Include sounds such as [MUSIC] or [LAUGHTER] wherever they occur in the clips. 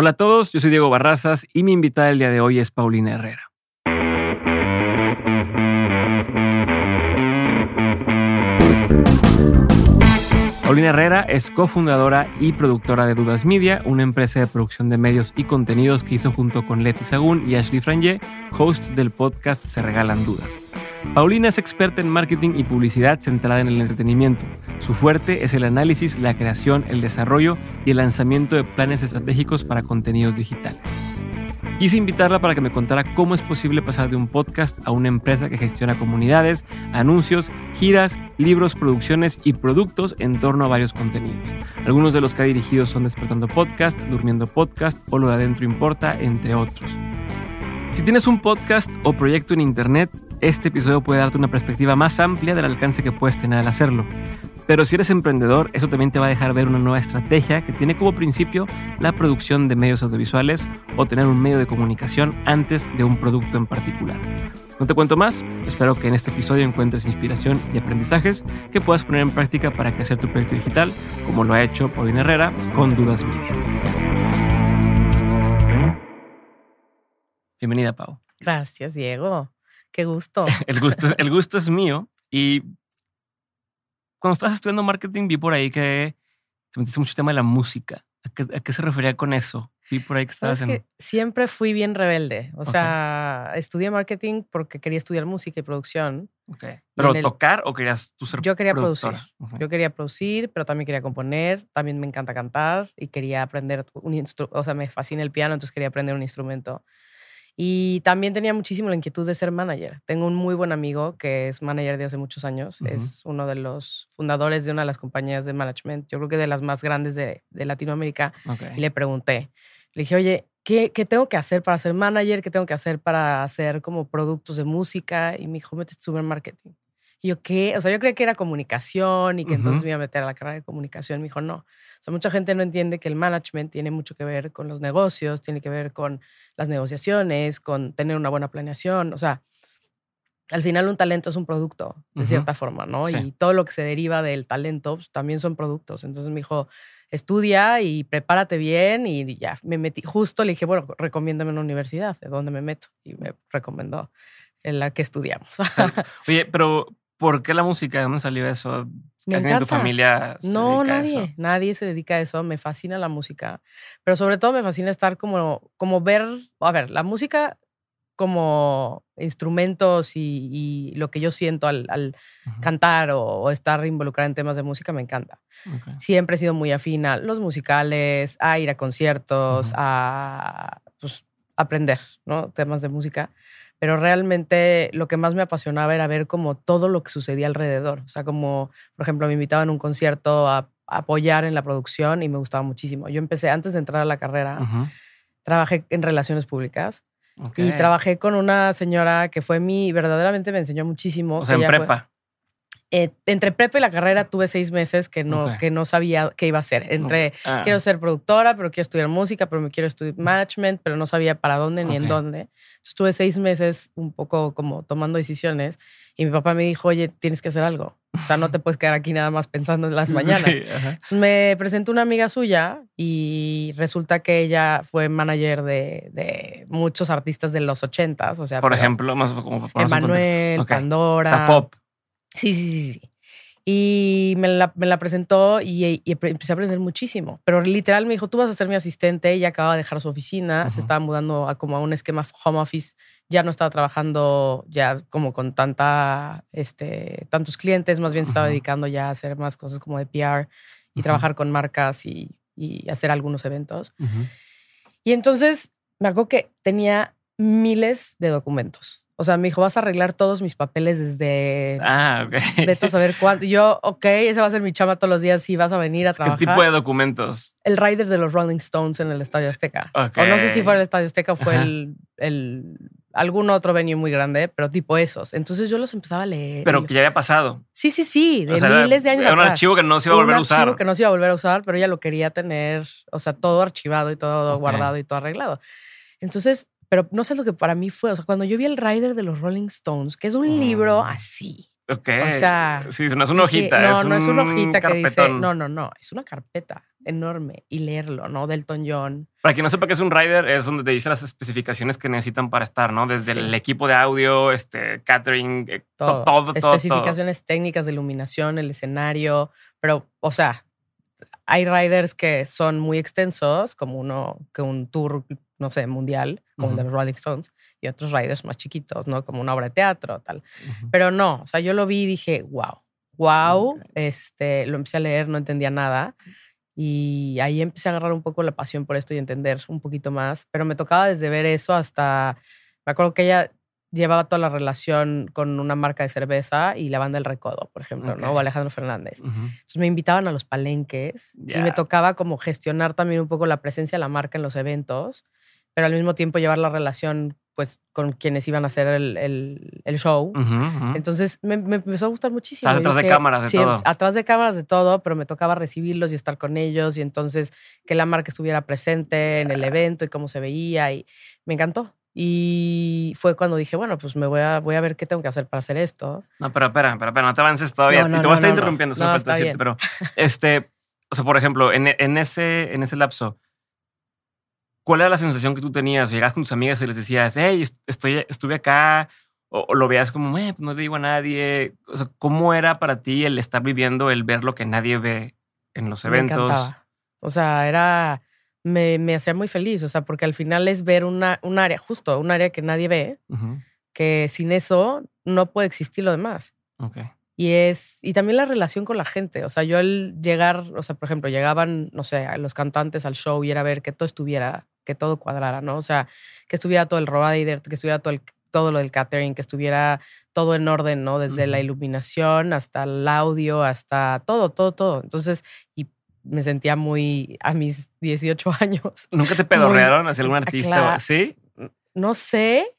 Hola a todos, yo soy Diego Barrazas y mi invitada el día de hoy es Paulina Herrera. Paulina Herrera es cofundadora y productora de Dudas Media, una empresa de producción de medios y contenidos que hizo junto con Leti Sagún y Ashley Frangé, hosts del podcast Se Regalan Dudas. Paulina es experta en marketing y publicidad centrada en el entretenimiento. Su fuerte es el análisis, la creación, el desarrollo y el lanzamiento de planes estratégicos para contenidos digitales. Quise invitarla para que me contara cómo es posible pasar de un podcast a una empresa que gestiona comunidades, anuncios, giras, libros, producciones y productos en torno a varios contenidos. Algunos de los que ha dirigido son Despertando Podcast, Durmiendo Podcast o Lo de Adentro Importa, entre otros. Si tienes un podcast o proyecto en Internet, este episodio puede darte una perspectiva más amplia del alcance que puedes tener al hacerlo. Pero si eres emprendedor, eso también te va a dejar ver una nueva estrategia que tiene como principio la producción de medios audiovisuales o tener un medio de comunicación antes de un producto en particular. No te cuento más, espero que en este episodio encuentres inspiración y aprendizajes que puedas poner en práctica para crecer tu proyecto digital, como lo ha hecho Paulina Herrera con Dudas Media. Bienvenida, Pau. Gracias, Diego. Qué gusto. [LAUGHS] el, gusto el gusto es mío y cuando estabas estudiando marketing, vi por ahí que te metiste mucho el tema de la música. ¿A qué, se refería con eso? Vi por ahí que estabas en. siempre fui bien rebelde. O sea, estudié marketing porque quería estudiar música y producción. Okay. ¿Pero tocar o querías tú ser Yo quería producir. Yo quería producir, pero también quería componer. También me encanta cantar y quería aprender un instrumento. O sea, me fascina el piano, entonces quería aprender un instrumento. Y también tenía muchísimo la inquietud de ser manager. Tengo un muy buen amigo que es manager de hace muchos años. Es uno de los fundadores de una de las compañías de management, yo creo que de las más grandes de, de Latinoamérica. Y le pregunté, le dije, oye, ¿qué, ¿qué, tengo que hacer para ser manager? ¿Qué tengo que hacer para hacer como productos de música? Y me dijo, métete super marketing. Y yo, ¿qué? O sea, yo creía que era comunicación y que entonces me iba a meter a la carrera de comunicación. Me dijo, no. O sea, mucha gente no entiende que el management tiene mucho que ver con los negocios, tiene que ver con las negociaciones, con tener una buena planeación. O sea, al final un talento es un producto, de cierta forma, ¿no? Y todo lo que se deriva del talento pues, también son productos. Entonces me dijo, estudia y prepárate bien y ya, me metí, justo le dije, bueno, recomiéndame una universidad, ¿de dónde me meto? Y me recomendó en la que estudiamos. Oye, pero ¿Por qué la música? ¿De dónde salió eso? ¿Alguien en tu familia No, nadie. Nadie se dedica a eso. Me fascina la música. Pero sobre todo me fascina estar como, como ver, a ver, la música como instrumentos y, lo que yo siento al, cantar o, estar involucrada en temas de música me encanta. Siempre he sido muy afín a los musicales, a ir a conciertos, a pues, aprender ¿no? temas de música pero realmente lo que más me apasionaba era ver como todo lo que sucedía alrededor. O sea, como, por ejemplo, me invitaban a un concierto a, apoyar en la producción y me gustaba muchísimo. Yo empecé antes de entrar a la carrera, trabajé en relaciones públicas y trabajé con una señora que fue mi, verdaderamente me enseñó muchísimo. O sea, en prepa. Eh, entre prepa y la carrera tuve seis meses que no, que no sabía qué iba a hacer. Entre ah. quiero ser productora, pero quiero estudiar música, pero me quiero estudiar management, pero no sabía para dónde ni en dónde. estuve seis meses un poco como tomando decisiones y mi papá me dijo, oye, tienes que hacer algo. O sea, no te puedes quedar aquí nada más pensando en las [LAUGHS] mañanas. me presentó una amiga suya y resulta que ella fue manager de, de muchos artistas de los ochentas. O sea, por ejemplo, más como Emanuel, Pandora. O sea, pop. Sí, sí, sí, sí. Y me la, me la presentó y, empecé a aprender muchísimo. Pero literal me dijo, tú vas a ser mi asistente. Ella acaba de dejar su oficina, se estaba mudando a como a un esquema home office. Ya no estaba trabajando ya como con tanta, este, tantos clientes, más bien se estaba dedicando ya a hacer más cosas como de PR y trabajar con marcas y, y, hacer algunos eventos. Y entonces me acuerdo que tenía miles de documentos. O sea, me dijo, vas a arreglar todos mis papeles desde... Ah, ok. [LAUGHS] Vete a saber cuánto. Yo, ok, ese va a ser mi chama todos los días si vas a venir a trabajar. ¿Qué tipo de documentos? El rider de los Rolling Stones en el Estadio Azteca. O no sé si fue el Estadio Azteca o fue el, el, algún otro venue muy grande, pero tipo esos. Entonces yo los empezaba a leer. Pero que ya había pasado. Sí, sí, sí, de miles de años Era un archivo que no se iba a volver a usar. Un archivo que no se iba a volver a usar, pero ella lo quería tener, o sea, todo archivado y todo guardado y todo arreglado. Entonces pero no sé lo que para mí fue. O sea, cuando yo vi el Rider de los Rolling Stones, que es un libro así. Ok. O sea. Sí, no es una hojita. no, no es una hojita que dice. No, no, no. Es una carpeta. enorme y leerlo, ¿no? Delton John. Para quien no sepa qué es un rider, es donde te dice las especificaciones que necesitan para estar, ¿no? Desde el equipo de audio, este, catering, eh, todo, todo, todo Especificaciones técnicas de iluminación, el escenario, pero, o sea, hay riders que son muy extensos, como uno, que un tour, no sé, mundial, como el de los Rolling Stones, y otros riders más chiquitos, ¿no? Como una obra de teatro, tal. Pero no, o sea, yo lo vi y dije, wow, wow, este, lo empecé a leer, no entendía nada. Y ahí empecé a agarrar un poco la pasión por esto y entender un poquito más. Pero me tocaba desde ver eso hasta. Me acuerdo que ella llevaba toda la relación con una marca de cerveza y la banda El Recodo, por ejemplo, ¿no? O Alejandro Fernández. Entonces me invitaban a los palenques y me tocaba como gestionar también un poco la presencia de la marca en los eventos, pero al mismo tiempo llevar la relación pues con quienes iban a hacer el, el, show. Entonces me, empezó a gustar muchísimo. Estás atrás de cámaras de sí, todo. Atrás de cámaras de todo, pero me tocaba recibirlos y estar con ellos y entonces que la marca estuviera presente en el evento y cómo se veía y me encantó. Y fue cuando dije, bueno, pues me voy a, voy a ver qué tengo que hacer para hacer esto. No, pero espera, espera, espera no te avances todavía. y te voy a estar interrumpiendo, no, falta decirte, pero este, o sea, por ejemplo, en, en, ese, en ese lapso, ¿Cuál era la sensación que tú tenías? Llegas con tus amigas y les decías, hey, estoy, estuve acá, o, lo veías como, eh, no le digo a nadie. O sea, ¿cómo era para ti el estar viviendo, el ver lo que nadie ve en los eventos? Me encantaba. O sea, era, me, me, hacía muy feliz, o sea, porque al final es ver una, un área, justo, un área que nadie ve, que sin eso no puede existir lo demás. Okay. Y es, y también la relación con la gente. O sea, yo al llegar, o sea, por ejemplo, llegaban, no sé, los cantantes al show y era ver que todo estuviera que todo cuadrara, ¿no? O sea, que estuviera todo el rider, que estuviera todo, el, todo lo del catering, que estuviera todo en orden, ¿no? Desde la iluminación hasta el audio, hasta todo, todo, todo. Entonces, y me sentía muy a mis 18 [LAUGHS] años. ¿Nunca te pedorrearon hacia algún artista? ¿Sí? No sé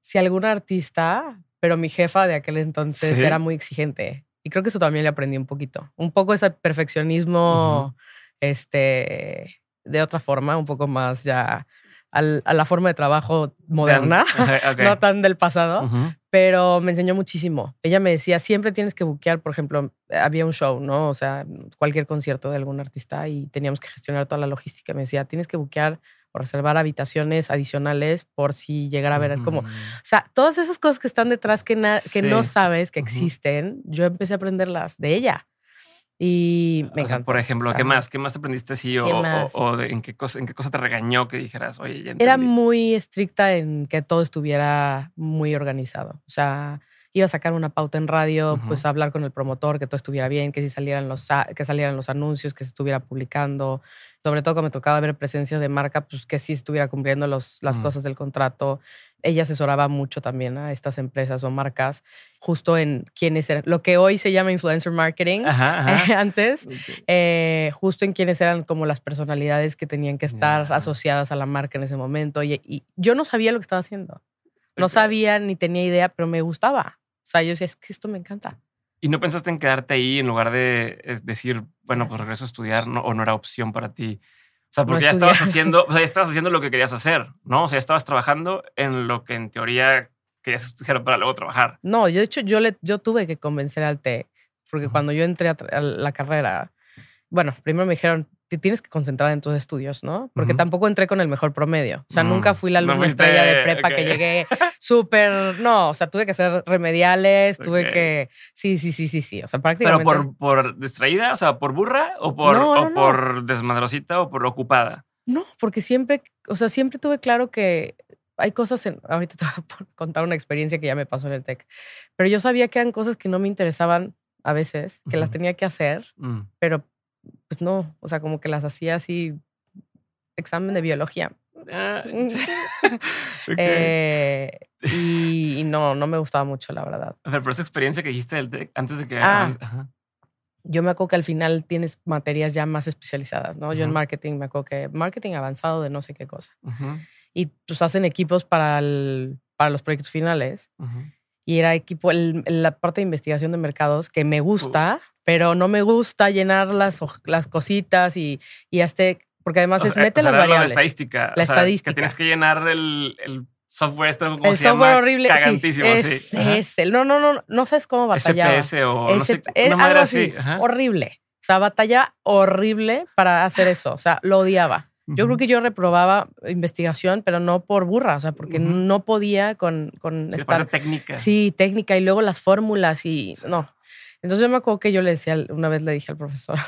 si algún artista, pero mi jefa de aquel entonces era muy exigente. Y creo que eso también le aprendí un poquito. Un poco ese perfeccionismo, este, de otra forma, un poco más ya a la forma de trabajo moderna, [LAUGHS] no tan del pasado, pero me enseñó muchísimo. Ella me decía, siempre tienes que buquear, por ejemplo, había un show, ¿no? O sea, cualquier concierto de algún artista y teníamos que gestionar toda la logística. Me decía, tienes que buquear o reservar habitaciones adicionales por si llegara a ver como... O sea, todas esas cosas que están detrás que, que no sabes que existen, yo empecé a aprenderlas de ella. Y me encanta. por ejemplo, ¿qué más? ¿Qué más aprendiste así? O, o, en, qué cosa, en qué cosa te regañó que dijeras, oye, ya Era muy estricta en que todo estuviera muy organizado. O sea, iba a sacar una pauta en radio, pues hablar con el promotor, que todo estuviera bien, que si salieran los, que salieran los anuncios, que se estuviera publicando. Sobre todo cuando me tocaba ver presencia de marca, pues que sí estuviera cumpliendo los, las mm. cosas del contrato ella asesoraba mucho también a estas empresas o marcas justo en quiénes eran, lo que hoy se llama influencer marketing, [LAUGHS] antes, eh, justo en quiénes eran como las personalidades que tenían que estar asociadas a la marca en ese momento. Y, yo no sabía lo que estaba haciendo. No sabía ni tenía idea, pero me gustaba. O sea, yo decía, es que esto me encanta. ¿Y no pensaste en quedarte ahí en lugar de decir, bueno, pues regreso a estudiar o no era opción para ti? O sea, porque ya estabas haciendo, o sea, ya [LAUGHS] estabas haciendo lo que querías hacer, ¿no? O sea, ya estabas trabajando en lo que en teoría querías estudiar para luego trabajar. No, yo de hecho yo, le, yo tuve que convencer al TEC, porque cuando yo entré a la carrera, bueno, primero me dijeron, tienes que concentrar en tus estudios, ¿no? Porque tampoco entré con el mejor promedio. O sea, nunca mm, fui la alumna estrella de prepa que llegué súper. No, o sea, tuve que hacer remediales, tuve que. Sí, sí, sí, sí, sí. O sea, prácticamente. ¿Pero por, por distraída? O sea, por burra? ¿O por, o por desmadrosita? ¿O por ocupada? No, porque siempre, o sea, siempre tuve claro que hay cosas en. Ahorita te voy a [LAUGHS] contar una experiencia que ya me pasó en el TEC. Pero yo sabía que eran cosas que no me interesaban a veces, que las tenía que hacer, mm. pero pues no, o sea, como que las hacía así, examen de biología. Ah, [LAUGHS] [LAUGHS] eh, y, no, no me gustaba mucho, la verdad. A ver, por esa experiencia que dijiste del antes de que... Ah, yo me acuerdo que al final tienes materias ya más especializadas, ¿no? Yo en marketing me acuerdo que marketing avanzado de no sé qué cosa. Y pues hacen equipos para, el, para los proyectos finales. Y era equipo, la parte de investigación de mercados que me gusta, pero no me gusta llenar las, las cositas y, y hasta, porque además es mete las variables. La estadística. La estadística. Que tienes que llenar el, el software este, ¿cómo el software horrible. Cagantísimo, sí. Es, el, no, no, no, no sabes cómo batallar. SPS o no sé, una madre así. Horrible. sea, batalla horrible para hacer eso. O sea, lo odiaba. Yo creo que yo reprobaba investigación, pero no por burra, o sea, porque no podía con, con sí, estar... técnica. Sí, técnica y luego las fórmulas y no. Entonces yo me acuerdo que yo le decía, una vez le dije al profesor,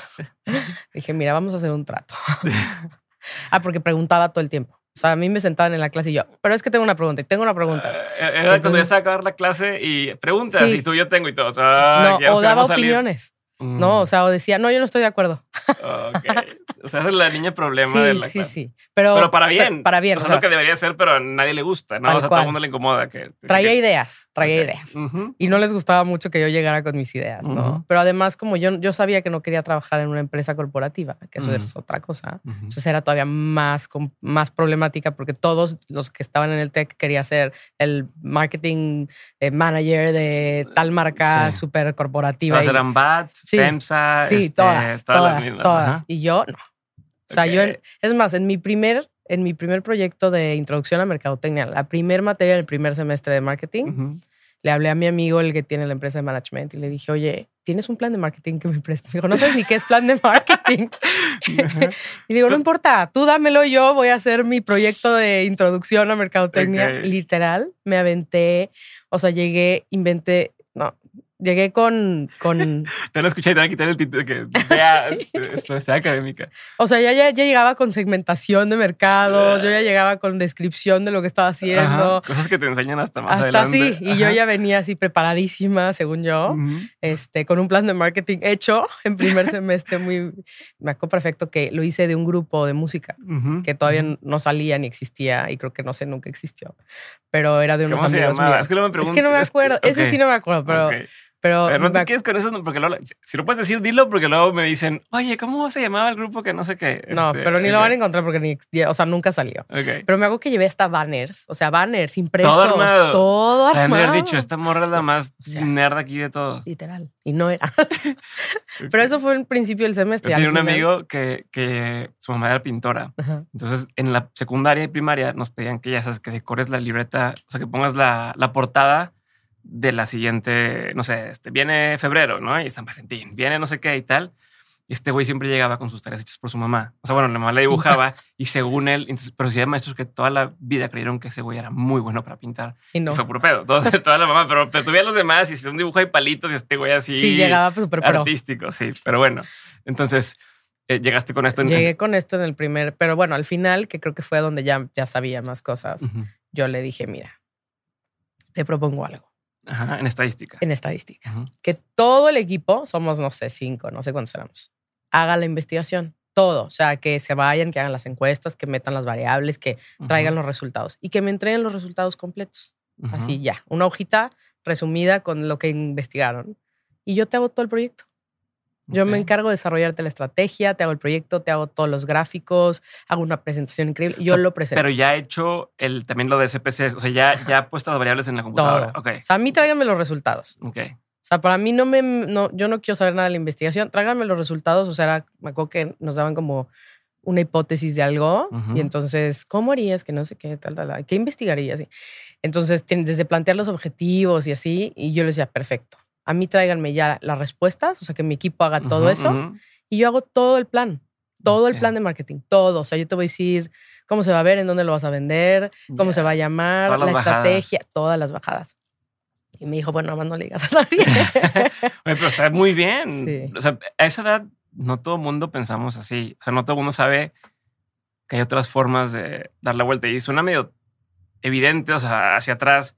[LAUGHS] dije, mira, vamos a hacer un trato. [LAUGHS] ah, porque preguntaba todo el tiempo. O sea, a mí me sentaban en la clase y yo, pero es que tengo una pregunta y tengo una pregunta. Eh, era cuando ya acabar la clase y preguntas y tú yo tengo y todo. O, sea, no, o daba opiniones. No, o mm. sea, o decía, no, yo no estoy de acuerdo. Ok. [LAUGHS] [LAUGHS] O sea, es la niña problema de la Sí, sí, sí. Pero, para bien. para bien. O sea, es lo que debería ser, pero a nadie le gusta, ¿no? O sea, a todo el mundo le incomoda. Que, traía ideas, traía ideas. Y no les gustaba mucho que yo llegara con mis ideas, ¿no? Pero además, como yo, yo sabía que no quería trabajar en una empresa corporativa, que eso es otra cosa, entonces era todavía más, más problemática porque todos los que estaban en el tech quería ser el marketing eh, manager de tal marca súper corporativa. Todas eran BAT, FEMSA, sí, este, todas, todas, todas. Y yo no. O sea, yo, es más, en mi primer, en mi primer proyecto de introducción a mercadotecnia, la primer materia del primer semestre de marketing, le hablé a mi amigo, el que tiene la empresa de management, y le dije, oye, ¿tienes un plan de marketing que me prestes? Me dijo, no sabes ni qué es plan de [LAUGHS] marketing. [LAUGHS] y digo, no importa, tú dámelo yo, voy a hacer mi proyecto de introducción a mercadotecnia. Literal, me aventé, o sea, llegué, inventé, Llegué con. con... [LAUGHS] te lo escuché y te voy a quitar el título que [LAUGHS] este, académica. O sea, ya, ya, llegaba con segmentación de mercados, yo ya llegaba con descripción de lo que estaba haciendo. Cosas que te enseñan hasta más hasta adelante. Hasta sí, y yo ya venía así preparadísima, según yo, este, con un plan de marketing hecho en primer [LAUGHS] semestre. Muy. Me acuerdo perfecto que lo hice de un grupo de música que todavía no salía ni existía y creo que no sé, nunca existió. Pero era de unos ¿Cómo amigos llamaba? Es que no me pregunto. Es que no me acuerdo. Ese sí no me acuerdo, pero. Pero, no te quedes con eso, porque luego, si lo puedes decir, dilo, porque luego me dicen, oye, ¿cómo se llamaba el grupo que no sé qué? No, este, pero ni lo van a encontrar porque ni, o sea, nunca salió. Pero me hago que llevé hasta banners, o sea, banners impresos. Todo armado. Todo armado. dicho, esta morra es la más nerd aquí de todos. Literal. Y no era. [LAUGHS] [LAUGHS] pero eso fue el principio del semestre. Yo tenía un amigo que, que su mamá era pintora. Entonces, en la secundaria y primaria nos pedían que ya sabes, que decores la libreta, o sea, que pongas la, la portada de la siguiente, no sé, este, viene febrero, ¿no? Y San Valentín, viene no sé qué y tal. Y este güey siempre llegaba con sus tareas hechas por su mamá. O sea, bueno, la mamá le dibujaba y según él, entonces, pero sí hay maestros que toda la vida creyeron que ese güey era muy bueno para pintar. Y no. fue puro pedo. [LAUGHS] toda la mamá, pero, pero tuve a los demás y si un dibujo hay palitos y este güey así. Sí, llegaba súper Artístico, sí. Pero bueno, entonces eh, llegaste con esto. En Llegué con esto en el primer, pero bueno, al final, que creo que fue donde ya, ya sabía más cosas, yo le dije, mira, te propongo algo Ajá, en estadística. En estadística. Que todo el equipo, somos, no sé, cinco, no sé cuántos éramos, haga la investigación. Todo. O sea, que se vayan, que hagan las encuestas, que metan las variables, que traigan los resultados y que me entreguen los resultados completos. Así ya. Una hojita resumida con lo que investigaron. Y yo te hago todo el proyecto. Yo me encargo de desarrollarte la estrategia, te hago el proyecto, te hago todos los gráficos, hago una presentación increíble. Yo lo presento. Pero ya he hecho el, también lo de SPC, o sea, ya, ya he puesto las variables en la computadora. Okay. O sea, a mí tráiganme los resultados. Ok. O sea, para mí no me, no, yo no quiero saber nada de la investigación. Tráiganme los resultados. O sea, me acuerdo que nos daban como una hipótesis de algo y entonces, ¿cómo harías que no sé qué, tal, tal, tal? ¿Qué investigarías? Entonces, desde plantear los objetivos y así, y yo les decía, perfecto a mí tráiganme ya las respuestas, o sea, que mi equipo haga todo eso y yo hago todo el plan, todo el plan de marketing, todo. O sea, yo te voy a decir cómo se va a ver, en dónde lo vas a vender, cómo se va a llamar, la estrategia, todas las bajadas. Y me dijo, bueno, más no le digas a nadie. [LAUGHS] Oye, pero está muy bien. O sea, a esa edad no todo el mundo pensamos así. O sea, no todo el mundo sabe que hay otras formas de dar la vuelta. Y suena medio evidente, o sea, hacia atrás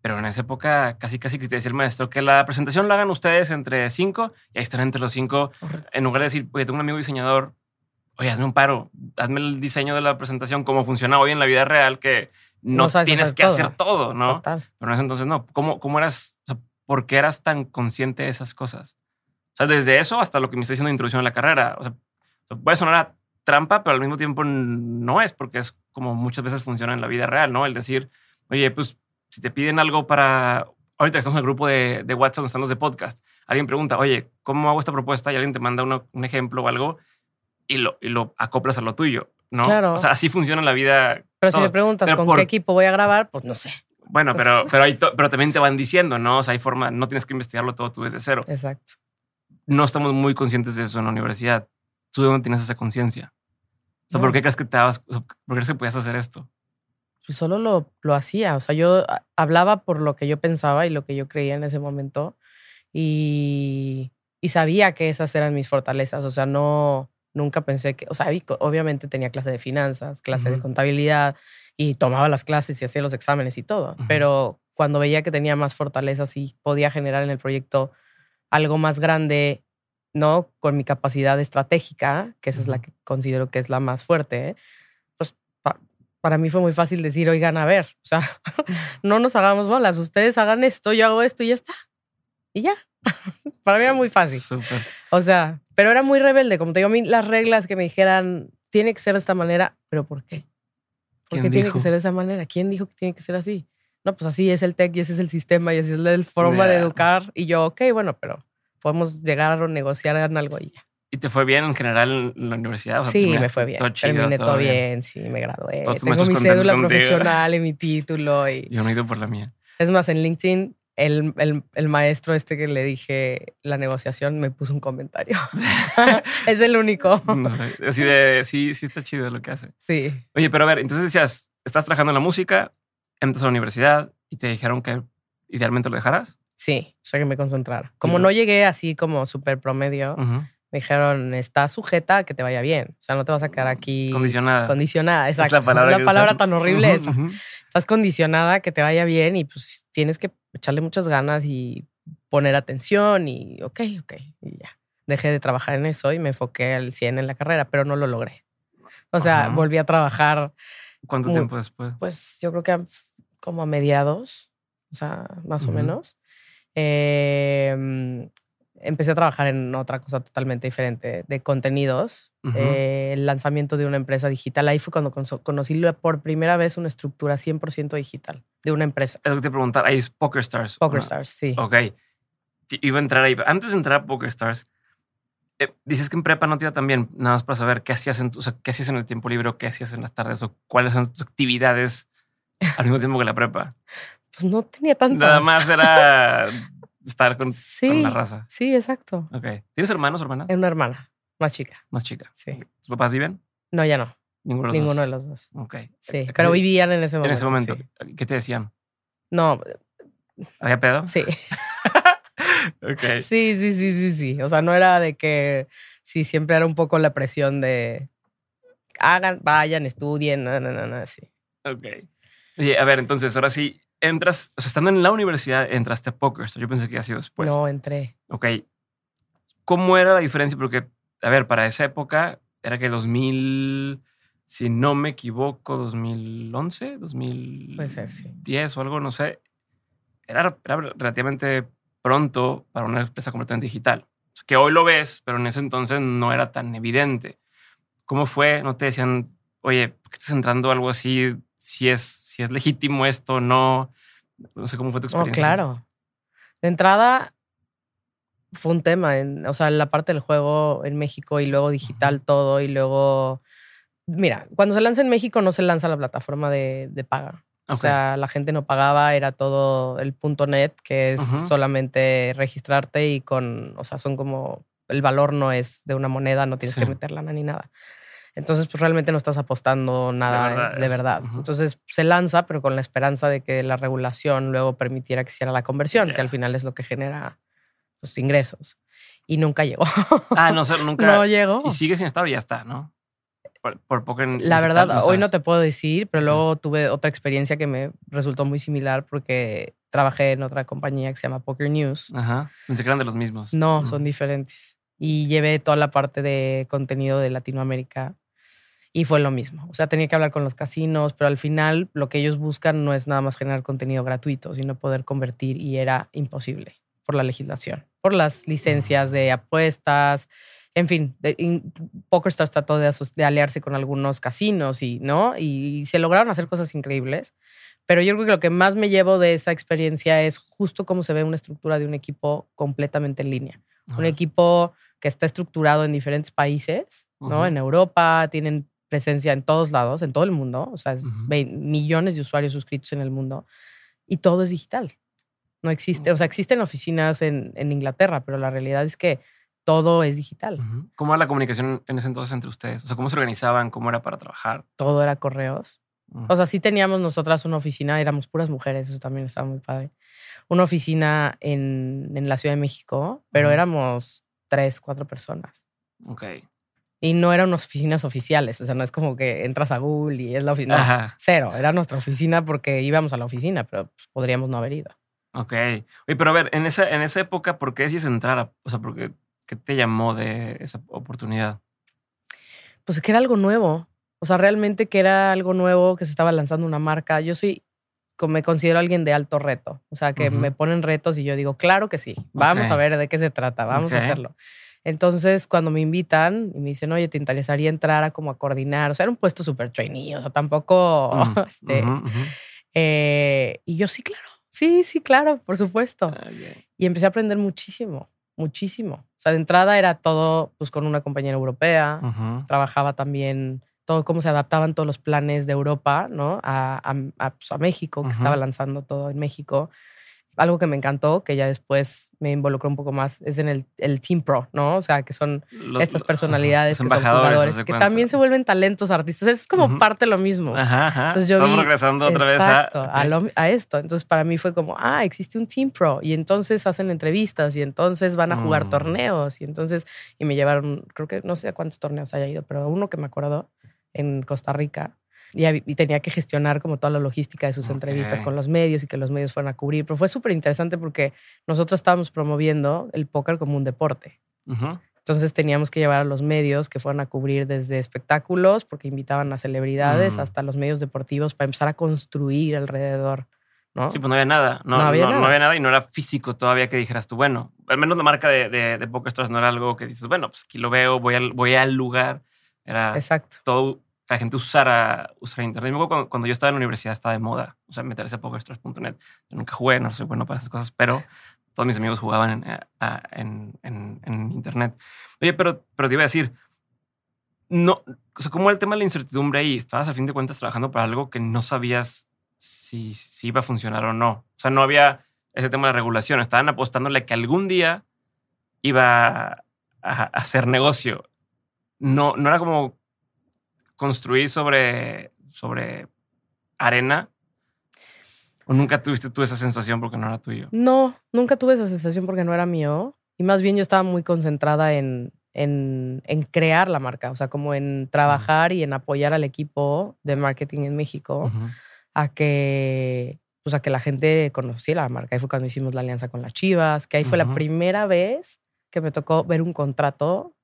pero en esa época casi casi existía decir maestro que la presentación la hagan ustedes entre cinco y ahí están entre los cinco. En lugar de decir, oye, tengo un amigo diseñador, oye, hazme un paro, hazme el diseño de la presentación como funciona hoy en la vida real, que no, tienes que hacer todo, ¿no? Pero en ese entonces no. ¿Cómo, cómo eras, por qué eras tan consciente de esas cosas? O sea, desde eso hasta lo que me está diciendo de introducción a la carrera. O sea, puede sonar a trampa, pero al mismo tiempo no es, porque es como muchas veces funciona en la vida real, ¿no? El decir, oye, pues si te piden algo para, ahorita estamos en el grupo de, de WhatsApp donde están los de podcast, alguien pregunta, oye, ¿cómo hago esta propuesta? Y alguien te manda un ejemplo o algo y lo, y lo acoplas a lo tuyo, ¿no? Claro. O sea, así funciona la vida. Pero si me preguntas con qué equipo voy a grabar, pues no sé. Bueno, pero, pero, pero también te van diciendo, ¿no? O sea, hay forma, no tienes que investigarlo todo tú desde cero. Exacto. no estamos muy conscientes de eso en la universidad. ¿Tú de dónde tienes esa conciencia? O sea, ¿por qué crees que te dabas, por qué crees que podías hacer esto? Pues solo lo, lo hacía. O sea, yo hablaba por lo que yo pensaba y lo que yo creía en ese momento. Y, y sabía que esas eran mis fortalezas. O sea, no, nunca pensé que, o sea, obviamente tenía clase de finanzas, clase de contabilidad y tomaba las clases y hacía los exámenes y todo. Pero cuando veía que tenía más fortalezas y podía generar en el proyecto algo más grande, ¿no? Con mi capacidad estratégica, que esa es la que considero que es la más fuerte, para mí fue muy fácil decir, oigan, a ver, o sea, [LAUGHS] no nos hagamos bolas, ustedes hagan esto, yo hago esto y ya está. Y ya. [LAUGHS] para mí era muy fácil. Súper. O sea, pero era muy rebelde, como te digo, a mí las reglas que me dijeran, tiene que ser de esta manera, pero ¿por qué? ¿Por qué tiene que ser de esa manera? ¿Quién dijo que tiene que ser así? no, pues así es el TEC y ese es el sistema y así es la forma de educar. Y yo, ok, bueno, pero podemos llegar a negociar en algo y ya. ¿Y te fue bien en general en la universidad? sí, me fue bien. Todo Terminé todo bien. sí, me gradué. Tengo mi cédula profesional y mi título. Y... Yo no he ido por la mía. Es más, en LinkedIn, el, el, el, maestro este que le dije la negociación me puso un comentario. [LAUGHS] [LAUGHS] es el único. así de, sí, sí está chido lo que hace. Sí. Oye, pero a ver, entonces decías, estás trabajando en la música, entras a la universidad y te dijeron que idealmente lo dejaras. Sí, o sea que me concentrara. Como no llegué así como súper promedio, me dijeron, estás sujeta a que te vaya bien. O sea, no te vas a quedar aquí. Condicionada. Condicionada, exacto. Es la palabra, la palabra tan horrible esa. Estás condicionada a que te vaya bien y pues tienes que echarle muchas ganas y poner atención y ok, ok, y ya. Dejé de trabajar en eso y me enfoqué al 100 en la carrera, pero no lo logré. O sea, volví a trabajar. ¿Cuánto tiempo después? Pues yo creo que como a mediados, o sea, más o menos. Em, empecé a trabajar en otra cosa totalmente diferente, de contenidos, eh, el lanzamiento de una empresa digital. Ahí fue cuando conocí por primera vez una estructura 100% digital de una empresa. Es lo que te preguntar, ahí es PokerStars. PokerStars, sí. Ok. Iba a entrar ahí. Antes de entrar a PokerStars, eh, dices que en prepa no te iba tan bien, nada más para saber qué hacías en, o sea, qué hacías en el tiempo libre o qué hacías en las tardes o cuáles son tus actividades al mismo tiempo que la prepa. [LAUGHS] Pues no tenía tantas. Nada más era [LAUGHS] estar con, la raza. Sí, exacto. Ok. ¿Tienes hermanos o hermanas? Una hermana, más chica. Más chica. Sí. ¿Tus papás viven? No, ya no. Ninguno de los Ninguno dos. de los dos. Ok. Sí, pero vivían en ese momento. En ese momento. ¿Qué te decían? No. ¿Había pedo? Sí. [LAUGHS] ok. Sí, sí, sí, sí, sí. O sea, no era de que. Sí, siempre era un poco la presión de. Hagan, vayan, estudien, no, no, no, no, sí. Ok. Oye, a ver, entonces, ahora sí, entras, o sea, estando en la universidad, entraste a Poker. Yo pensé que había sido después. No, entré. Ok. ¿Cómo era la diferencia? Porque, a ver, para esa época era que 2000, si no me equivoco, 2011, 2010 Puede ser, sí. o algo, no sé. Era, relativamente pronto para una empresa completamente digital. que hoy lo ves, pero en ese entonces no era tan evidente. ¿Cómo fue? ¿No te decían, oye, ¿por qué estás entrando algo así? Si es si es legítimo esto o no. No sé cómo fue tu experiencia. Oh, claro. De entrada, fue un tema, en, o sea, la parte del juego en México y luego digital todo y luego... Mira, cuando se lanza en México no se lanza la plataforma de, de paga. O sea, la gente no pagaba, era todo el punto net, que es solamente registrarte y con, o sea, son como, el valor no es de una moneda, no tienes que meterla ni nada. Entonces, pues realmente no estás apostando nada de verdad. Entonces, se lanza, pero con la esperanza de que la regulación luego permitiera que hiciera la conversión, que al final es lo que genera los pues, ingresos. Y nunca llegó. Ah, no, nunca. [LAUGHS] no llegó. Y sigue sin estar y ya está, ¿no? Por, poco en La verdad, hoy no te puedo decir, pero luego tuve otra experiencia que me resultó muy similar porque trabajé en otra compañía que se llama Poker News. Ajá. Pensé que eran de los mismos. No, son diferentes. Y llevé toda la parte de contenido de Latinoamérica y fue lo mismo. O sea, tenía que hablar con los casinos, pero al final lo que ellos buscan no es nada más generar contenido gratuito, sino poder convertir y era imposible por la legislación, por las licencias de apuestas, en fin, PokerStars trató de, de, aliarse con algunos casinos y, ¿no? Y se lograron hacer cosas increíbles. Pero yo creo que lo que más me llevo de esa experiencia es justo cómo se ve una estructura de un equipo completamente en línea. Un equipo que está estructurado en diferentes países, ¿no? En Europa, tienen presencia en todos lados, en todo el mundo, o sea, millones de usuarios suscritos en el mundo y todo es digital. No existe, o sea, existen oficinas en, en, Inglaterra, pero la realidad es que todo es digital. ¿Cómo era la comunicación en ese entonces entre ustedes? O sea, ¿cómo se organizaban? ¿Cómo era para trabajar? Todo era correos. Mm. O sea, sí teníamos nosotras una oficina, éramos puras mujeres, eso también estaba muy padre. Una oficina en, en la Ciudad de México, pero éramos tres, cuatro personas. Ok. Y no eran oficinas oficiales, o sea, no es como que entras a Google y es la oficina. cero, era nuestra oficina porque íbamos a la oficina, pero pues, podríamos no haber ido. Ok. Oye, pero a ver, en esa, en esa época, ¿por qué decís entrar? O sea, porque, ¿qué te llamó de esa oportunidad? Pues que era algo nuevo. O sea, realmente que era algo nuevo, que se estaba lanzando una marca. Yo soy, me considero alguien de alto reto. O sea, que me ponen retos y yo digo, claro que sí, vamos a ver de qué se trata, vamos a hacerlo. Entonces, cuando me invitan y me dicen, oye, ¿te interesaría entrar a como a coordinar? O sea, era un puesto súper trainee, o sea, tampoco, mm, [LAUGHS] este, eh, y yo sí, claro, sí, sí, claro, por supuesto. Ah, y empecé a aprender muchísimo, muchísimo. O sea, de entrada era todo, pues, con una compañera europea, trabajaba también todo cómo se adaptaban todos los planes de Europa, ¿no? A, a, pues, a México, que estaba lanzando todo en México algo que me encantó, que ya después me involucró un poco más, es en el, el Team Pro, ¿no? O sea, que son estas personalidades que son jugadores, que también se vuelven talentos artistas. Es como parte de lo mismo. Ajá, Entonces yo Estamos regresando otra vez a, a, esto. Entonces para mí fue como, ah, existe un Team Pro y entonces hacen entrevistas y entonces van a jugar mm. torneos y entonces, y me llevaron, creo que no sé a cuántos torneos haya ido, pero uno que me acuerdo en Costa Rica y, tenía que gestionar como toda la logística de sus entrevistas con los medios y que los medios fueran a cubrir. Pero fue súper interesante porque nosotros estábamos promoviendo el póker como un deporte. Entonces teníamos que llevar a los medios que fueran a cubrir desde espectáculos, porque invitaban a celebridades, mm. hasta los medios deportivos para empezar a construir alrededor. ¿no? Sí, pues no había nada. No, había, nada. no había nada y no era físico todavía que dijeras tú, bueno, al menos la marca de, de, de Poker Stars no era algo que dices, bueno, pues aquí lo veo, voy al, voy al lugar. Era Exacto. todo la gente usara, usara Internet. Cuando, cuando, yo estaba en la universidad estaba de moda, o sea, meterse a PokerStars.net. Yo nunca jugué, no soy bueno para esas cosas, pero todos mis amigos jugaban en, eh, en, en, Internet. Oye, pero, pero te iba a decir, no, o sea, ¿cómo el tema de la incertidumbre ahí? Estabas a fin de cuentas trabajando para algo que no sabías si, si iba a funcionar o no. O sea, no había ese tema de regulación. Estaban apostándole que algún día iba a, hacer negocio. No, no era como construir sobre, sobre arena? ¿O nunca tuviste tú esa sensación porque no era tuyo? No, nunca tuve esa sensación porque no era mío. Y más bien yo estaba muy concentrada en, en, en crear la marca, o sea, como en trabajar y en apoyar al equipo de marketing en México a que pues a que la gente conociera la marca. Ahí fue cuando hicimos la alianza con las Chivas, que ahí fue la primera vez que me tocó ver un contrato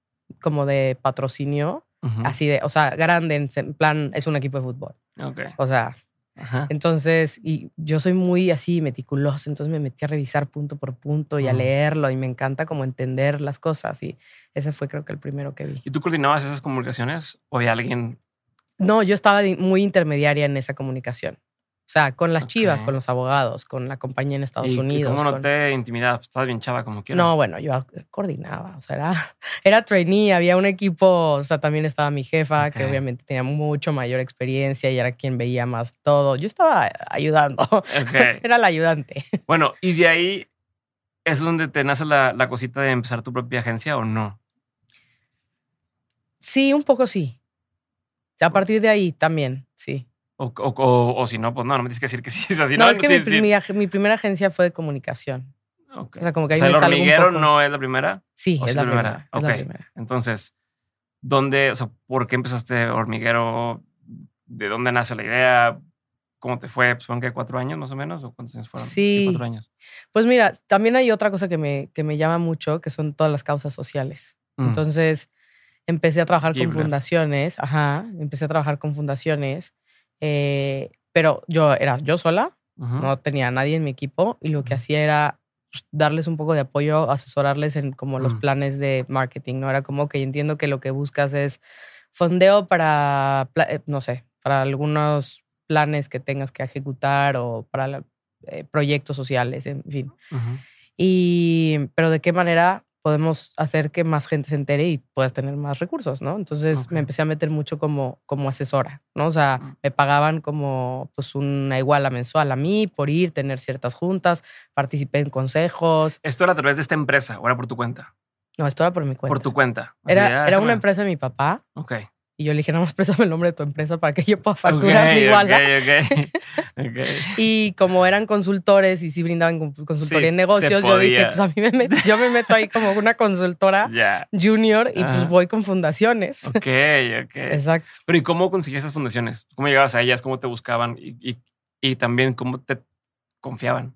como de patrocinio Así de, o sea, grande, en plan, es un equipo de fútbol. Okay. O sea, entonces, y yo soy muy así meticuloso, entonces me metí a revisar punto por punto y a leerlo y me encanta como entender las cosas y ese fue creo que el primero que vi. ¿Y tú coordinabas esas comunicaciones o había alguien? No, yo estaba muy intermediaria en esa comunicación. O sea, con las chivas, con los abogados, con la compañía en Estados Unidos. ¿Y cómo no te intimidabas? Pues, estabas bien chava como quieras. No, bueno, yo coordinaba. O sea, era, [LAUGHS] era trainee, había un equipo. O sea, también estaba mi jefa, que obviamente tenía mucho mayor experiencia y era quien veía más todo. Yo estaba ayudando. [LAUGHS] era la ayudante. Bueno, y de ahí es donde te nace la, la cosita de empezar tu propia agencia o no? Sí, un poco sí. A partir de ahí también, sí. O, o, o, si no, pues no, no me tienes que decir que [LAUGHS] sí. Es así, no, es que mi, mi, primera agencia fue de comunicación. O sea, como que ahí ¿el hormiguero no es la primera? Sí, es, la primera, es la primera. Entonces, ¿dónde, o sea, por qué empezaste hormiguero? ¿De dónde nace la idea? ¿Cómo te fue? Pues, ¿Fueron que cuatro años más o menos? ¿O cuántos años fueron? Sí. cuatro años. Pues mira, también hay otra cosa que me, que me llama mucho, que son todas las causas sociales. Mm. Entonces, empecé a trabajar con fundaciones. Ajá, empecé a trabajar con fundaciones eh, pero yo era yo sola, no tenía a nadie en mi equipo y lo que hacía era darles un poco de apoyo, asesorarles en como los mm. planes de marketing, ¿no? Era como que entiendo que lo que buscas es fondeo para, eh, no sé, para algunos planes que tengas que ejecutar o para eh, proyectos sociales, en fin. Y, pero de qué manera podemos hacer que más gente se entere y puedas tener más recursos, ¿no? Entonces me empecé a meter mucho como, como asesora, ¿no? O sea, mm. me pagaban como pues una iguala mensual a mí por ir, tener ciertas juntas, participé en consejos. ¿Esto era a través de esta empresa o era por tu cuenta? No, esto era por mi cuenta. Por tu cuenta. Era, era una empresa de mi papá. Ok. Y yo le dije, no, más préstame el nombre de tu empresa para que yo pueda facturar okay, mi igual. [LAUGHS] Okay, y como eran consultores y sí brindaban consultoría en negocios, yo dije, pues a mí me meto, yo me meto ahí como una consultora [LAUGHS] junior y pues voy con fundaciones. Ok, [LAUGHS] ok. Exacto. Pero ¿y cómo conseguías esas fundaciones? ¿Cómo llegabas a ellas? ¿Cómo te buscaban? Y, y, y también cómo te confiaban.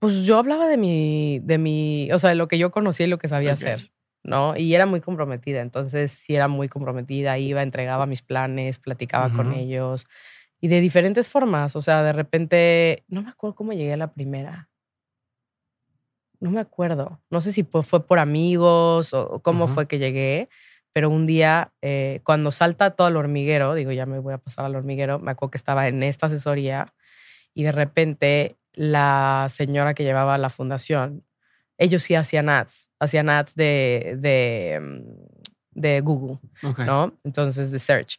Pues yo hablaba de mi, de mi, o sea, de lo que yo conocía y lo que sabía hacer. ¿No? Y era muy comprometida, entonces sí era muy comprometida, iba, entregaba mis planes, platicaba con ellos y de diferentes formas, o sea, de repente, no me acuerdo cómo llegué a la primera. No me acuerdo, no sé si fue por amigos o cómo fue que llegué, pero un día eh, cuando salta todo el hormiguero, digo, ya me voy a pasar al hormiguero, me acuerdo que estaba en esta asesoría y de repente la señora que llevaba la fundación ellos sí hacían ads, hacían ads de, de, mm, de Google, ¿no? Entonces, de search.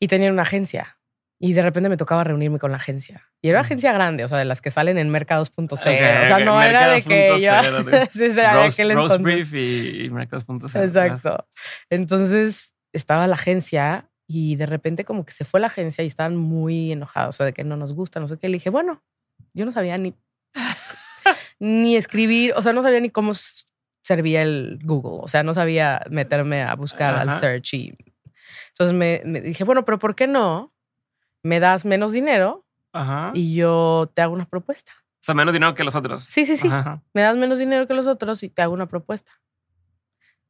Y tenían una agencia. Y de repente me tocaba reunirme con la agencia. Y era una agencia grande, o sea, de las que salen en mercados.cl. o sea, no era de que yo... [LAUGHS] sí, Rose, Brief y, mercados.cl. Exacto. Entonces, estaba la agencia y de repente como que se fue la agencia y estaban muy enojados, o sea, de que no nos gusta, no sé qué. Le dije, bueno, yo no sabía ni [LAUGHS] ni escribir, o sea, no sabía ni cómo servía el Google, o sea, no sabía meterme a buscar al search y entonces me, dije, bueno, pero ¿por qué no me das menos dinero y yo te hago una propuesta? O sea, menos dinero que los otros. Sí, sí, sí. Me das menos dinero que los otros y te hago una propuesta.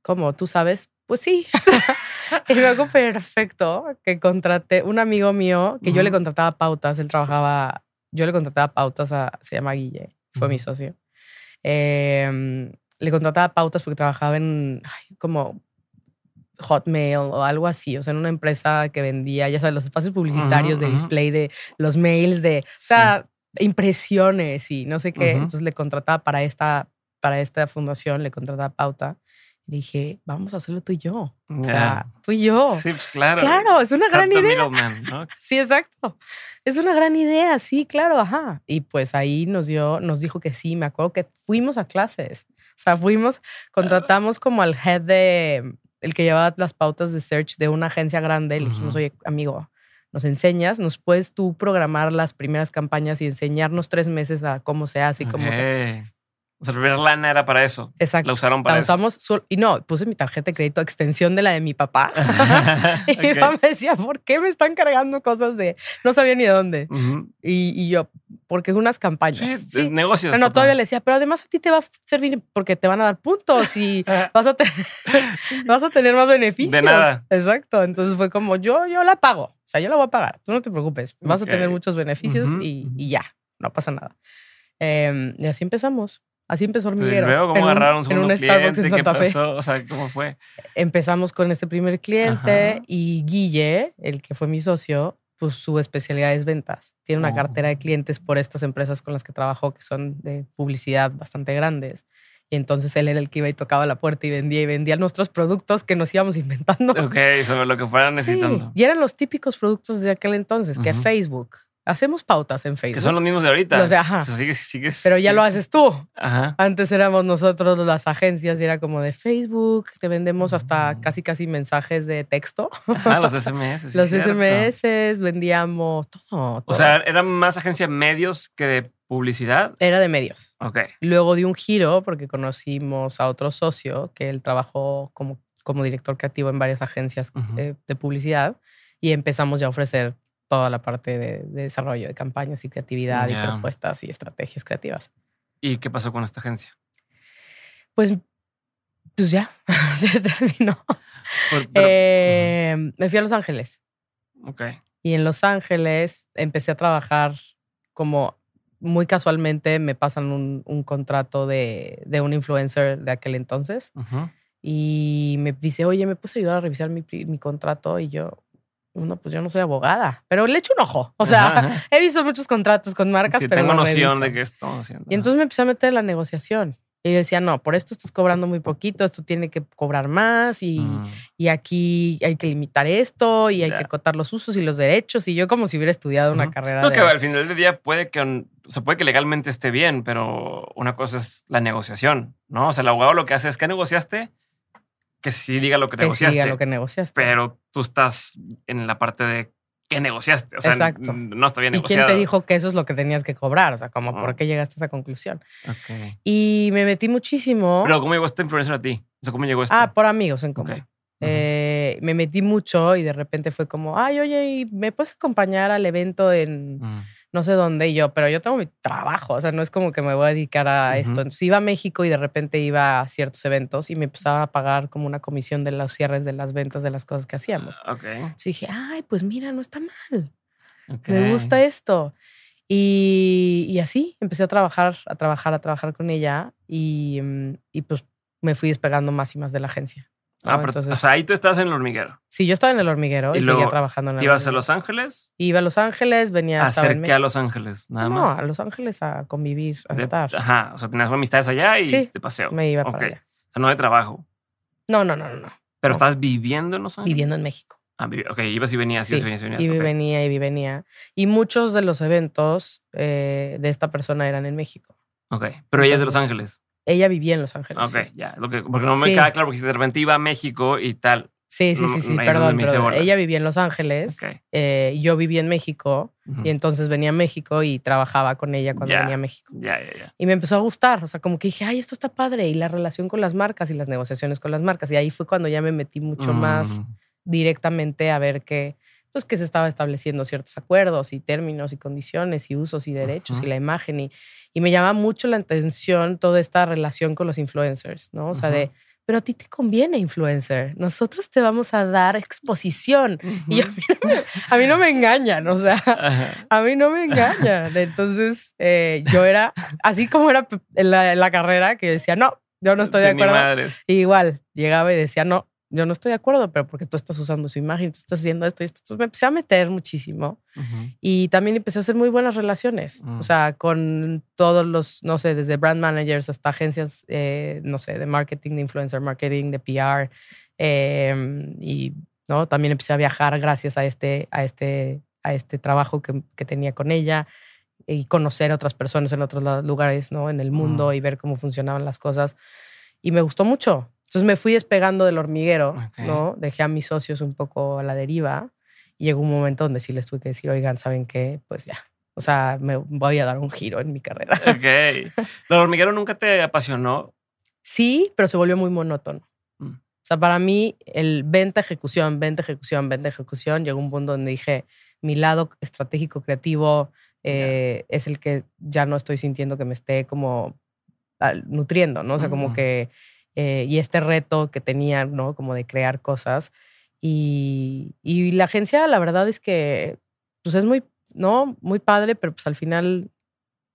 ¿Cómo? ¿Tú sabes? Pues sí. [LAUGHS] y luego perfecto que contraté un amigo mío que yo le contrataba pautas, él trabajaba, yo le contrataba pautas a, se llama Guille fue mi socio. Em, le contrataba pautas porque trabajaba en como Hotmail o algo así, o sea, en una empresa que vendía, ya sabes, los espacios publicitarios de display de los mails, de, o sea, impresiones y no sé qué. Entonces le contrataba para esta, para esta fundación, le contrataba pauta dije, vamos a hacerlo tú y yo. O sea, tú y yo. Sí, pues claro. Claro, es una gran idea. [LAUGHS] sí, exacto. Es una gran idea, sí, claro, ajá. Y pues ahí nos dio, nos dijo que sí, me acuerdo que fuimos a clases. O sea, fuimos, contratamos como al head de, el que llevaba las pautas de search de una agencia grande. Le dijimos, oye, amigo, nos enseñas, nos puedes tú programar las primeras campañas y enseñarnos tres meses a cómo se hace y cómo... O sea, la lana era para eso. Exacto. La usaron para la usamos y no, puse mi tarjeta de crédito extensión de la de mi papá. [LAUGHS] [LAUGHS] y mi papá me decía, ¿por qué me están cargando cosas de... No sabía ni de dónde. y, yo, porque unas campañas. Sí, negocios. No, todavía le decía, pero además a ti te va a servir porque te van a dar puntos y [LAUGHS] vas a, tener, vas a tener más beneficios. De nada. Exacto. Entonces fue como, yo, yo la pago. O sea, yo la voy a pagar. Tú no te preocupes. Vas a tener muchos beneficios y, y, ya. No pasa nada. Em, y así empezamos. Así empezó Hormiguero. Y luego, ¿cómo agarraron un, en un Starbucks en Santa Fe. O sea, ¿cómo fue? Empezamos con este primer cliente y Guille, el que fue mi socio, pues su especialidad es ventas. Tiene una cartera de oh. clientes por estas empresas con las que trabajó, que son de publicidad bastante grandes. Y entonces él era el que iba y tocaba la puerta y vendía y vendía nuestros productos que nos íbamos [LAUGHS] inventando. Ok, sobre lo que fueran necesitando. Y eran los típicos productos de aquel entonces, que Facebook, Hacemos pautas en Facebook. Que son los mismos de ahorita. O sea, ajá. Pero ya lo haces tú. Ajá. Antes éramos nosotros las agencias y era como de Facebook, te vendemos hasta mm. casi casi mensajes de texto. Ajá, los SMS. los SMS, vendíamos todo, O sea, ¿era más agencia de medios que de publicidad? Era de medios. Ok. Luego di un giro porque conocimos a otro socio que él trabajó como, como director creativo en varias agencias de, de publicidad y empezamos ya a ofrecer toda la parte de, desarrollo de campañas y creatividad y propuestas y estrategias creativas. ¿Y qué pasó con esta agencia? Pues, pues ya, [LAUGHS] se terminó. Eh, me fui a Los Ángeles. Ok. Y en Los Ángeles empecé a trabajar como muy casualmente me pasan un, contrato de, de, un influencer de aquel entonces. Y me dice, oye, ¿me puedes ayudar a revisar mi, mi contrato? Y yo, no, pues yo no soy abogada, pero le echo un ojo. O sea, [LAUGHS] he visto muchos contratos con marcas, pero tengo noción de estamos haciendo. Y entonces me empecé a meter en la negociación. Y yo decía, no, por esto estás cobrando muy poquito, esto tiene que cobrar más y, Mm. y aquí hay que limitar esto y hay que acotar los usos y los derechos. Y yo como si hubiera estudiado una carrera No, de... que al final del día puede que, o sea, puede que legalmente esté bien, pero una cosa es la negociación, ¿no? O sea, el abogado lo que hace es que negociaste, que sí diga lo que, que sí negociaste, diga lo que negociaste. pero tú estás en la parte de que negociaste. O sea, Exacto. no está bien ¿Y quién negociado. te dijo que eso es lo que tenías que cobrar? O sea, como. ¿por qué llegaste a esa conclusión? Ok. Y me metí muchísimo. Pero ¿cómo llegó este influencer a ti? O sea, ¿cómo llegó este? ah, por amigos en común. Eh, me metí mucho y de repente fue como, ay, oye, ¿y ¿me puedes acompañar al evento en Mm. No sé dónde? Y yo, pero yo tengo mi trabajo, o sea, no es como que me voy a dedicar a esto. Entonces iba a México y de repente iba a ciertos eventos y me empezaba a pagar como una comisión de los cierres de las ventas de las cosas que hacíamos. Ok. Entonces dije, ay, pues mira, no está mal. Me gusta esto. Y, y así empecé a trabajar, a trabajar, a trabajar con ella y, mm, y pues me fui despegando más y más de la agencia. ¿No? Ah, pero, Entonces, o sea, ahí tú estás en el hormiguero. sí, yo estaba en el hormiguero y, Y seguía luego, trabajando en el ¿Te ibas a. Los Ángeles? Iba a Los Ángeles, venía A hacer qué a. Los Ángeles, nada no, más. a Los Ángeles a convivir, a De- estar. Ajá, o sea, tenías amistades allá y Sí, de paseo. Me iba Ok. para allá. O sea, no de trabajo. No, no, no, no, no. Pero No. estás viviendo en Los Ángeles. Viviendo en México. Ah, ok, ibas y venías, ibas y Sí, venías, venías. Y ok. venía y venía. Y muchos de los eventos eh, de esta persona eran en México. Ok, pero ella es de Los Entonces, Ángeles. Ella vivía en Los Ángeles. Ok, sí. ya. Lo que, porque no me Sí. queda claro, porque si de repente iba a México y tal. Sí, sí, sí, sí, perdón, bolas. Ella vivía en Los Ángeles, Ok. eh, y yo vivía en México y entonces venía a México y trabajaba con ella cuando venía a México. Ya, ya, ya. Y me empezó a gustar, o sea, como que dije, ay, esto está padre, y la relación con las marcas y las negociaciones con las marcas. Y ahí fue cuando ya me metí mucho más directamente a ver que, pues, que se estaba estableciendo ciertos acuerdos y términos y condiciones y usos y derechos y la imagen. Y, y me llama mucho la atención toda esta relación con los influencers, ¿no? O sea, de, pero a ti te conviene influencer, nosotros te vamos a dar exposición. Y a mí, no me, a mí no me engañan, o sea, Ajá. a mí no me engañan. [LAUGHS] Entonces, eh, yo era, así como era en la, en la carrera, que decía, no, yo no estoy de Sí, acuerdo. igual, llegaba y decía, no, yo no estoy de acuerdo, pero porque tú estás usando su imagen, tú estás haciendo esto y esto. Entonces me empecé a meter muchísimo y también empecé a hacer muy buenas relaciones. Mm. O sea, con todos los, no sé, desde brand managers hasta agencias, eh, no sé, de marketing, de influencer marketing, de PR. eh, y ¿no? también empecé a viajar gracias a este, a este, a este trabajo que, que tenía con ella y conocer a otras personas en otros lugares, ¿no? En el mundo Mm. y ver cómo funcionaban las cosas. Y me gustó mucho. Entonces me fui despegando del hormiguero. ¿no? Dejé a mis socios un poco a la deriva y llegó un momento donde sí les tuve que decir, oigan, ¿saben qué? Pues ya. O sea, me voy a dar un giro en mi carrera. Ok. [LAUGHS] ¿Lo hormiguero nunca te apasionó? Sí, pero se volvió muy monótono. Mm. O sea, para mí, el venta, ejecución, venta, ejecución, venta, ejecución, llegó un punto donde dije, mi lado estratégico, creativo, eh, es el que ya no estoy sintiendo que me esté como ah, nutriendo, ¿no? O sea, como Mm. que, eh, y este reto que tenía, ¿no? Como de crear cosas. Y, y la agencia, la verdad es que, pues es muy, ¿no? Muy padre, pero pues al final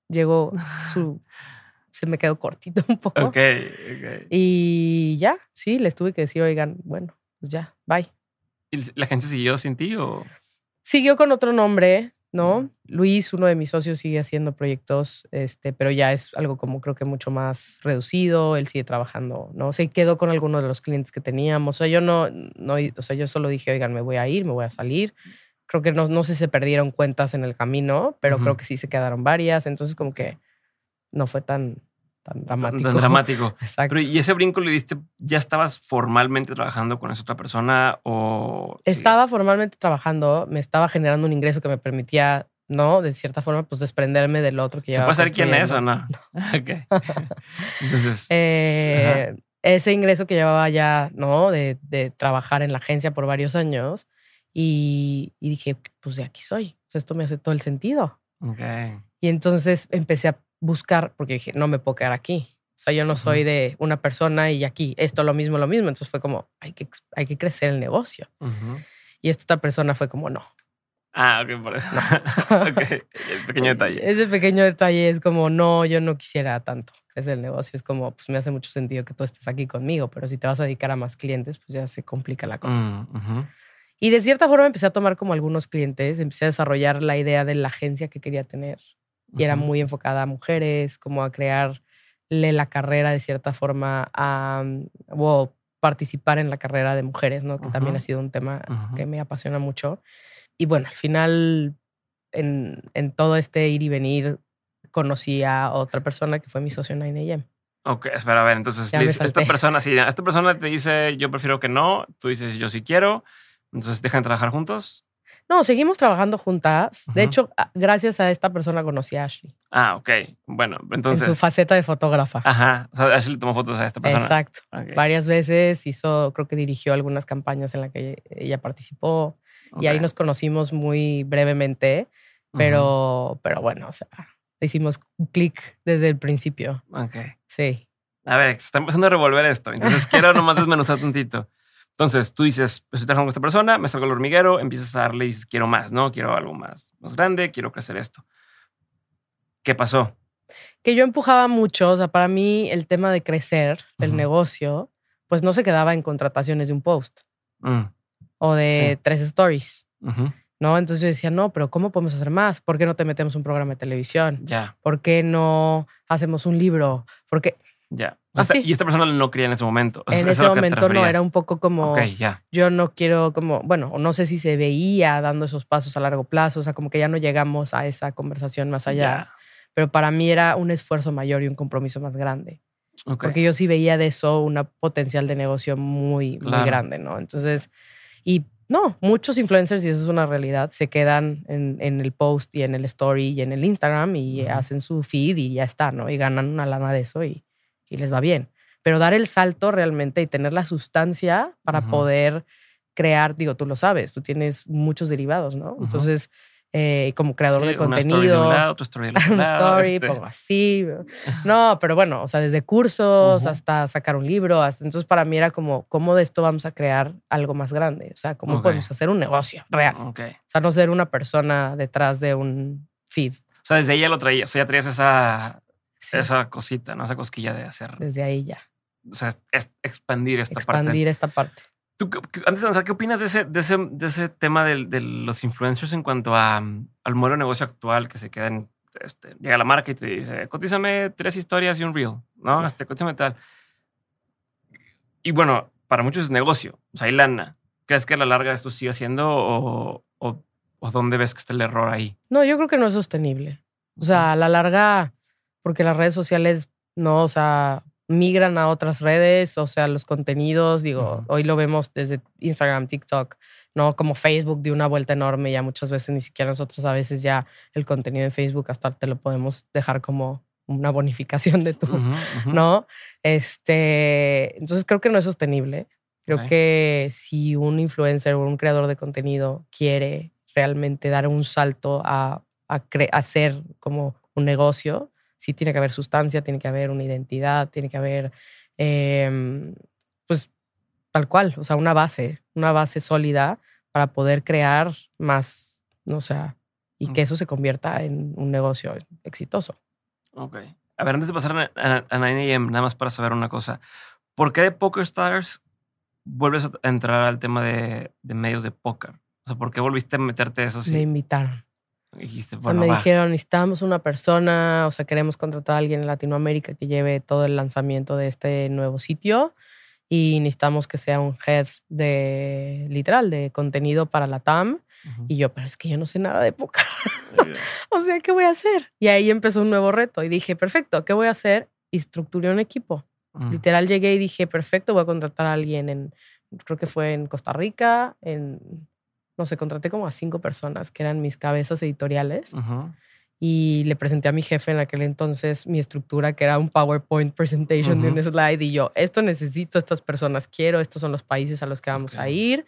llegó su, [LAUGHS] se me quedó cortito un poco. Ok, ok. Y ya, sí, les tuve que decir, oigan, bueno, pues ya, bye. ¿Y la gente siguió sin ti o...? Siguió con otro nombre, ¿no? Luis, uno de mis socios, sigue haciendo proyectos, este, pero ya es algo como creo que mucho más reducido. Él sigue trabajando, ¿no? Se quedó con algunos de los clientes que teníamos. O sea, yo no, no, o sea, yo solo dije, oigan, me voy a ir, me voy a salir. Creo que no, no sé si se perdieron cuentas en el camino, pero creo que sí se quedaron varias. Entonces, como que no fue tan, tan dramático. Tan dramático. [LAUGHS] Exacto. Pero ¿y ese brinco le diste, ya estabas formalmente trabajando con esa otra persona o...? sí? Estaba formalmente trabajando, me estaba generando un ingreso que me permitía, ¿no? De cierta forma, pues desprenderme del otro que ¿Se puede saber quién es o no? [LAUGHS] [LAUGHS] Ok. Entonces, Eh, ese ingreso que llevaba ya, ¿no? De, de trabajar en la agencia por varios años. Y, y dije, pues de aquí soy. O sea, esto me hace todo el sentido. ok. Y entonces empecé a buscar, porque dije, no me puedo quedar aquí. O sea, yo no soy de una persona y aquí, esto lo mismo, lo mismo. Entonces fue como, hay que, hay que crecer el negocio. Ujú. Y esta otra persona fue como, no. Ah, ok, por eso. [LAUGHS] ok, el pequeño detalle. Ese pequeño detalle es como, no, yo no quisiera tanto crecer el negocio. Es como, pues me hace mucho sentido que tú estés aquí conmigo, pero si te vas a dedicar a más clientes, pues ya se complica la cosa. Mm, ujú. Y de cierta forma empecé a tomar como algunos clientes, empecé a desarrollar la idea de la agencia que quería tener. Y era muy enfocada a mujeres, como a crear la carrera de cierta forma a, o participar en la carrera de mujeres, ¿no? Que también ha sido un tema que me apasiona mucho. Y bueno, al final, en, en, todo este ir y venir, conocí a otra persona que fue mi socio en 9AM. Ok, espera, a ver, entonces esta persona, sí, esta persona te dice yo prefiero que no, tú dices yo sí quiero, entonces dejan trabajar juntos. No, seguimos trabajando juntas. De hecho, gracias a esta persona conocí a Ashley. Ah, ok. Bueno, entonces. En su faceta de fotógrafa. Ajá. O sea, Ashley tomó fotos a esta persona. Exacto. Varias veces hizo, creo que dirigió algunas campañas en las que ella participó. Y ahí nos conocimos muy brevemente. Pero, pero bueno, o sea, hicimos clic desde el principio. Ok. Sí. A ver, se está empezando a revolver esto. Entonces quiero nomás desmenuzar [LAUGHS] tantito. Entonces tú dices, estoy trabajando con esta persona, me salgo al hormiguero, empiezas a darle y dices, quiero más, ¿no? Quiero algo más, más grande, quiero crecer esto. ¿Qué pasó? Que yo empujaba mucho, o sea, para mí el tema de crecer el negocio, pues no se quedaba en contrataciones de un post mm. o de tres stories. ¿no? Entonces yo decía, no, pero ¿cómo podemos hacer más? ¿Por qué no te metemos un programa de televisión? Ya. ¿Por qué no hacemos un libro? Porque ya. Y esta persona no quería en ese momento. en ese momento no, era un poco como. Yo no quiero, como, bueno, no sé si se veía dando esos pasos a largo plazo, o sea, como que ya no llegamos a esa conversación más allá. Pero para mí era un esfuerzo mayor y un compromiso más grande. Porque yo sí veía de eso una potencial de negocio muy, muy grande, ¿no? Entonces, y no, muchos influencers, y eso es una realidad, se quedan en, en el post y en el story y en el Instagram y hacen su feed y ya está, ¿no? Y ganan una lana de eso y y les va bien. Pero dar el salto realmente y tener la sustancia para poder crear, digo, tú lo sabes, tú tienes muchos derivados, ¿no? Entonces, eh, como creador de contenido. Una story, de lado, otra story, de [LAUGHS] una story este. pongo así. [LAUGHS] No, pero bueno, o sea, desde cursos hasta sacar un libro. entonces, para mí era como, ¿cómo de esto vamos a crear algo más grande? O sea, ¿cómo podemos hacer un negocio real? O sea, no ser una persona detrás de un feed. O sea, desde ella lo traía, o sea, ya traías esa, esa cosita, ¿no? Esa cosquilla de hacer. Desde ahí ya. O sea, es expandir esta parte. Expandir esta parte. ¿Tú, antes de avanzar, ¿qué opinas de ese, de ese, de ese tema de, de, los influencers en cuanto a, al modelo de negocio actual que se quedan, este, llega la marca y te dice, cotízame tres historias y un reel, ¿no? Este, cotízame tal. Y bueno, para muchos es negocio, o sea, hay lana. ¿Crees que a la larga esto sigue siendo o, o, o dónde ves que está el error ahí? No, yo creo que no es sostenible. O sea, a la larga porque las redes sociales no, o sea, migran a otras redes, o sea, los contenidos, digo, hoy lo vemos desde Instagram, TikTok, ¿no? Como Facebook dio una vuelta enorme, ya muchas veces ni siquiera nosotros a veces ya el contenido en Facebook hasta te lo podemos dejar como una bonificación de tu, ¿no? Este, entonces creo que no es sostenible. Creo que si un influencer o un creador de contenido quiere realmente dar un salto a, a hacer como un negocio, sí tiene que haber sustancia, tiene que haber una identidad, tiene que haber, em, pues, tal cual, o sea, una base, una base sólida para poder crear más, no sea, y que eso se convierta en un negocio exitoso. Ok. A ver, antes de pasar a, 9am, nada más para saber una cosa. ¿Por qué de Poker Stars vuelves a entrar al tema de, de medios de póker? O sea, ¿por qué volviste a meterte eso? Me invitaron me dijeron, necesitamos una persona, o sea, queremos contratar a alguien en Latinoamérica que lleve todo el lanzamiento de este nuevo sitio y necesitamos que sea un head de, literal, de contenido para la TAM. Y yo, pero es que yo no sé nada de póker. [LAUGHS] o sea, ¿qué voy a hacer? Y ahí empezó un nuevo reto y dije, perfecto, ¿qué voy a hacer? Y estructuré un equipo. Mm. Literal llegué y dije, perfecto, voy a contratar a alguien en, creo que fue en Costa Rica, en no sé, contraté como a cinco personas que eran mis cabezas editoriales. Y le presenté a mi jefe en aquel entonces mi estructura, que era un PowerPoint presentation de un slide. Y yo, esto necesito, estas personas quiero, estos son los países a los que vamos a ir.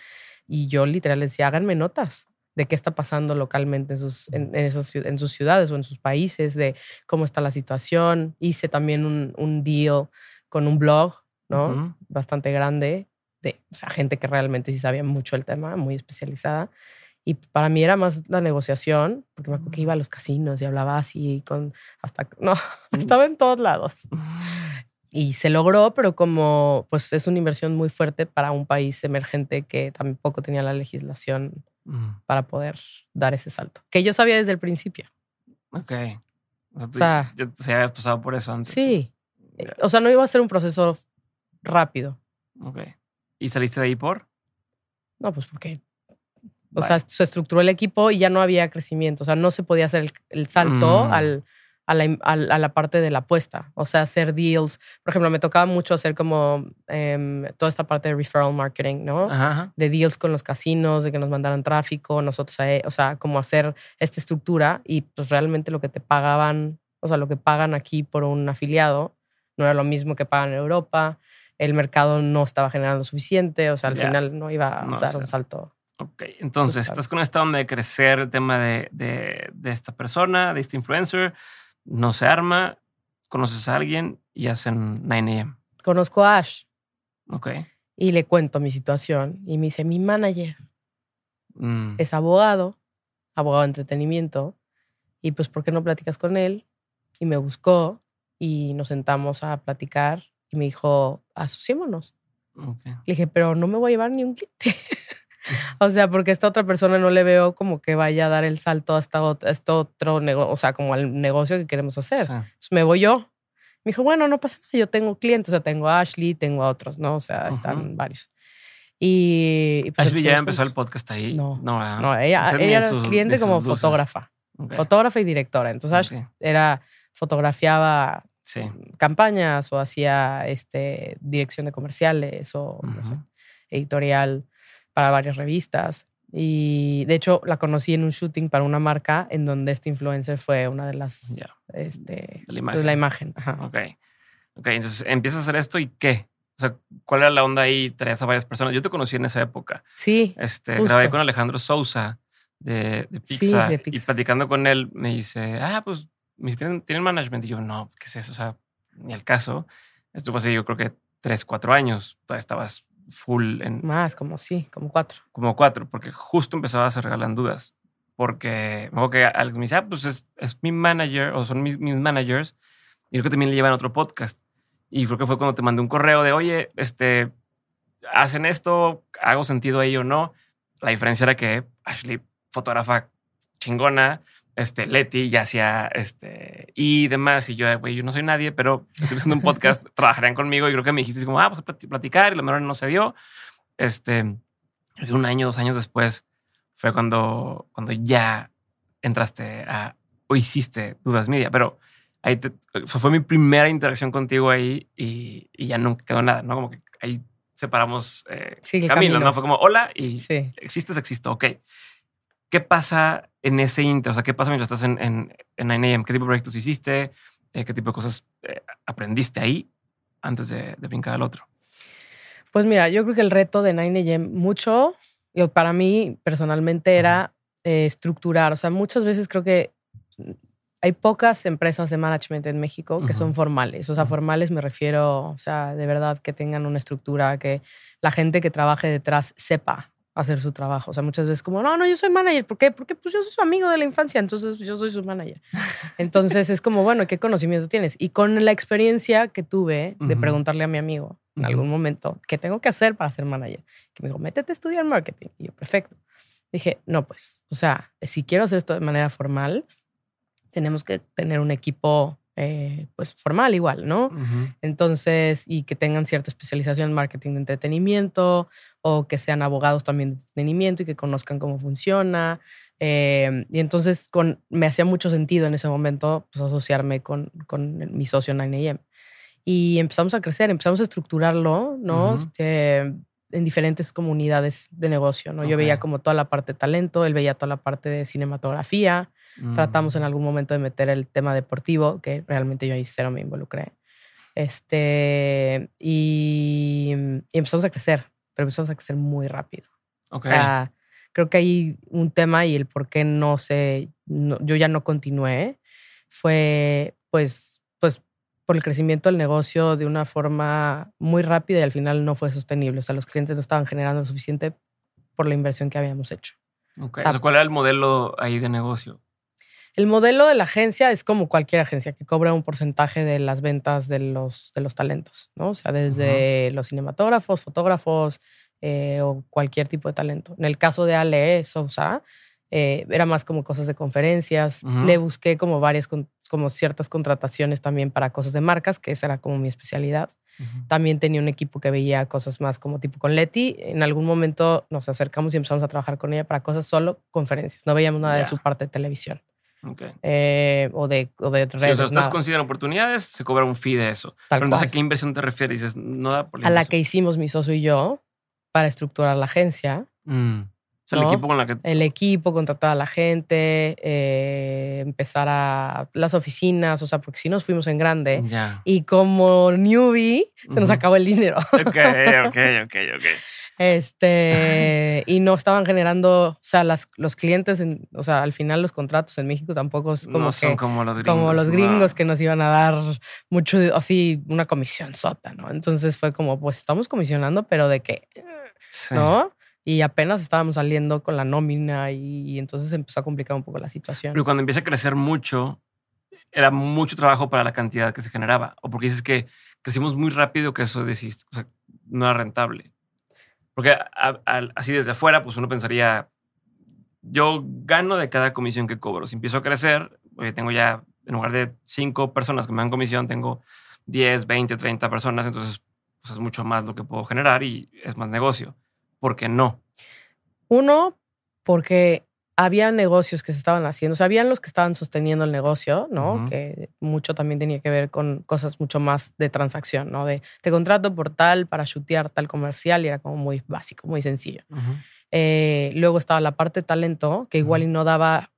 Y yo literal les decía, háganme notas de qué está pasando localmente en sus, en, en sus ciudades o en sus países, de cómo está la situación. Hice también un, un deal con un blog, ¿no? Bastante grande, o sea, gente que realmente sí sabía mucho el tema, muy especializada. Y para mí era más la negociación, porque me acuerdo que iba a los casinos y hablaba así con hasta no, [LAUGHS] mm. estaba en todos lados. Y se logró, pero como pues es una inversión muy fuerte para un país emergente que tampoco tenía la legislación mm. para poder dar ese salto, que yo sabía desde el principio. Ok. O sea, ya, se había pasado por eso antes. Sí. O sea, no iba a ser un proceso rápido. Ok. ¿Y saliste de ahí por? No, pues porque o sea, se estructuró el equipo y ya no había crecimiento. O sea, no se podía hacer el, salto mm. al, a, la, a, la, parte de la apuesta. O sea, hacer deals. Por ejemplo, me tocaba mucho hacer como em, toda esta parte de referral marketing, ¿no? De deals con los casinos, de que nos mandaran tráfico, nosotros, o sea, como hacer esta estructura y pues realmente lo que te pagaban, o sea, lo que pagan aquí por un afiliado no era lo mismo que pagan en Europa. El mercado no estaba generando suficiente, o sea, al final no iba a dar un salto Ok, entonces estás con esta onda de crecer el tema de, de, esta persona, de este influencer, no se arma, conoces a alguien y hacen 9am. Conozco a Ash. Ok. Y le cuento mi situación y me dice, mi manager mm. es abogado, abogado de entretenimiento, y pues, ¿por qué no platicas con él? Y me buscó y nos sentamos a platicar y me dijo, asociémonos. Okay. Le dije, pero no me voy a llevar ni un cliente. [LAUGHS] O sea, porque esta otra persona no le veo como que vaya a dar el salto hasta otro, este otro negocio, o sea, como al negocio que queremos hacer. Entonces me voy yo. Me dijo, bueno, no pasa nada, yo tengo clientes, o sea, tengo a Ashley, tengo a otros, ¿no? O sea, están varios. Y, pues, Ashley ya empezó el podcast ahí. No, no, ella, ella era cliente como fotógrafa. Fotógrafa y directora. Entonces era, fotografiaba campañas o hacía este, dirección de comerciales o no sé, editorial para varias revistas. Y de hecho la conocí en un shooting para una marca en donde este influencer fue una de las... Este, la imagen. la imagen. Ok. Ok, entonces empiezas a hacer esto y ¿qué? O sea, ¿cuál era la onda ahí? Traías a varias personas. Yo te conocí en esa época. Sí. Este, grabé con Alejandro Sousa de, de, Pizza, Y platicando con él me dice, ah, pues, ¿tienen, ¿tienen management? Y yo, no, ¿qué es eso? O sea, ni al caso. Esto fue hace yo creo que tres, cuatro años. Todavía estabas full en... Más, como sí, como cuatro. Como cuatro, porque justo empezaba a hacer regalan dudas. Porque me que Alex me dice, ah, pues es, es mi manager, o son mis, mis, managers, y creo que también le llevan otro podcast. Y creo que fue cuando te mandé un correo de, oye, este, hacen esto, hago sentido ahí o no. La diferencia era que Ashley, fotógrafa chingona, este, Leti ya hacía este, y demás. Y yo, güey, yo no soy nadie, pero estoy haciendo un podcast, [LAUGHS] trabajarían conmigo. Y creo que me dijiste como, ah, pues a platicar. Y la menor no se dio. Este, un año, dos años después fue cuando, cuando ya entraste a, o hiciste Dudas Media. Pero ahí fue, mi primera interacción contigo ahí y, y, ya nunca quedó nada, ¿no? Como que ahí separamos eh, camino, ¿no? Fue como, hola, y existes, existo, ok. ¿Qué pasa en ese inter? O sea, ¿qué pasa mientras estás en, en, en 9AM? ¿Qué tipo de proyectos hiciste? Eh, ¿Qué tipo de cosas eh, aprendiste ahí antes de, de, brincar al otro? Pues mira, yo creo que el reto de 9AM mucho, para mí personalmente era eh, estructurar. O sea, muchas veces creo que hay pocas empresas de management en México que son formales. O sea, formales me refiero, o sea, de verdad que tengan una estructura, que la gente que trabaje detrás sepa hacer su trabajo. O sea, muchas veces como, no, no, yo soy manager. ¿Por qué? Porque pues yo soy su amigo de la infancia, entonces yo soy su manager. [LAUGHS] Entonces es como, bueno, ¿qué conocimiento tienes? Y con la experiencia que tuve de preguntarle a mi amigo en algún momento, ¿qué tengo que hacer para ser manager? Que me dijo, métete a estudiar marketing. Y yo, perfecto. Dije, no, pues, o sea, si quiero hacer esto de manera formal, tenemos que tener un equipo eh, pues formal igual, ¿no? Entonces, y que tengan cierta especialización en marketing de entretenimiento o que sean abogados también de entretenimiento y que conozcan cómo funciona. Eh, y entonces con, me hacía mucho sentido en ese momento pues, asociarme con, con mi socio 9AM. Y empezamos a crecer, empezamos a estructurarlo, ¿no? este, en diferentes comunidades de negocio, ¿no? Yo veía como toda la parte de talento, él veía toda la parte de cinematografía, Tratamos en mm. algún momento de meter el tema deportivo, que realmente yo ahí cero me involucré. Este, y, empezamos a crecer, pero empezamos a crecer muy rápido. O sea, creo que hay un tema y el por qué no sé, yo ya no continué, fue pues, pues por el crecimiento del negocio de una forma muy rápida y al final no fue sostenible. O sea, los clientes no estaban generando lo suficiente por la inversión que habíamos hecho. ¿Cuál era el modelo ahí de negocio? El modelo de la agencia es como cualquier agencia que cobra un porcentaje de las ventas de los, de los talentos, ¿no? O sea, desde los cinematógrafos, fotógrafos eh, o cualquier tipo de talento. En el caso de Ale Sousa, eh, era más como cosas de conferencias. Le busqué como varias, como ciertas contrataciones también para cosas de marcas, que esa era como mi especialidad. También tenía un equipo que veía cosas más como tipo con Leti. En algún momento nos acercamos y empezamos a trabajar con ella para cosas solo conferencias. No veíamos nada de su parte de televisión. Eh, o de, o de redes. o sea, estás considerando oportunidades, se cobra un fee de eso. Pero entonces, ¿a qué inversión te refieres? Dices, no da por A la que hicimos mi socio y yo para estructurar la agencia. Mm. O sea, el equipo con la que... El equipo, contratar a la gente, eh, empezar a... Las oficinas, o sea, porque si nos fuimos en grande. Y como newbie, se nos acabó el dinero. [LAUGHS] Ok, ok, ok, ok. Este, [LAUGHS] y no estaban generando, o sea, las, los clientes, o sea, al final los contratos en México tampoco es como, son como los gringos, como los gringos que nos iban a dar mucho, así, una comisión sota, ¿no? Entonces fue como, pues estamos comisionando, pero de qué, ¿no? Y apenas estábamos saliendo con la nómina y, entonces empezó a complicar un poco la situación. Pero cuando empieza a crecer mucho, era mucho trabajo para la cantidad que se generaba. O porque dices que crecimos muy rápido que eso decís, o sea, no era rentable. Porque así desde afuera, pues uno pensaría, yo gano de cada comisión que cobro. Si empiezo a crecer, tengo ya, en lugar de cinco personas que me dan comisión, tengo 10, 20, 30 personas, entonces pues es mucho más lo que puedo generar y es más negocio. ¿Por qué no? Uno, porque había negocios que se estaban haciendo, o sea, habían los que estaban sosteniendo el negocio, ¿no? Que mucho también tenía que ver con cosas mucho más de transacción, ¿no? De te contrato por tal para chutear tal comercial y era como muy básico, muy sencillo. Eh, luego estaba la parte de talento, que igual y no daba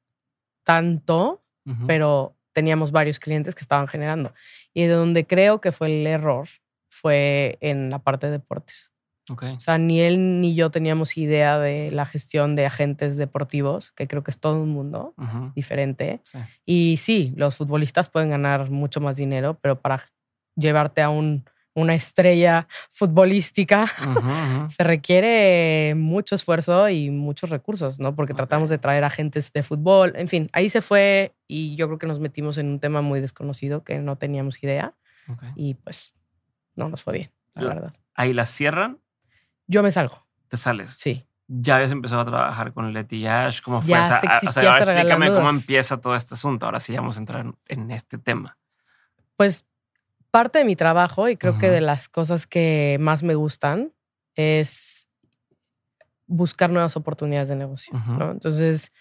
tanto, pero teníamos varios clientes que estaban generando. Y de donde creo que fue el error fue en la parte de deportes. O sea, ni él ni yo teníamos idea de la gestión de agentes deportivos, que creo que es todo un mundo diferente. Y sí, los futbolistas pueden ganar mucho más dinero, pero para llevarte a un, una estrella futbolística [LAUGHS] se requiere mucho esfuerzo y muchos recursos, ¿no? Porque tratamos de traer agentes de fútbol. En fin, ahí se fue y yo creo que nos metimos en un tema muy desconocido que no teníamos idea. Y pues no nos fue bien, la verdad. ¿Ahí la cierran? Yo me salgo. ¿Te sales? Sí. ¿Ya habías empezado a trabajar con Leti Yash? ¿Cómo fue? Ya o sea, ahora explícame cómo empieza todo este asunto. Ahora sí vamos a entrar en este tema. Pues parte de mi trabajo y creo que de las cosas que más me gustan es buscar nuevas oportunidades de negocio. ¿no? Entonces,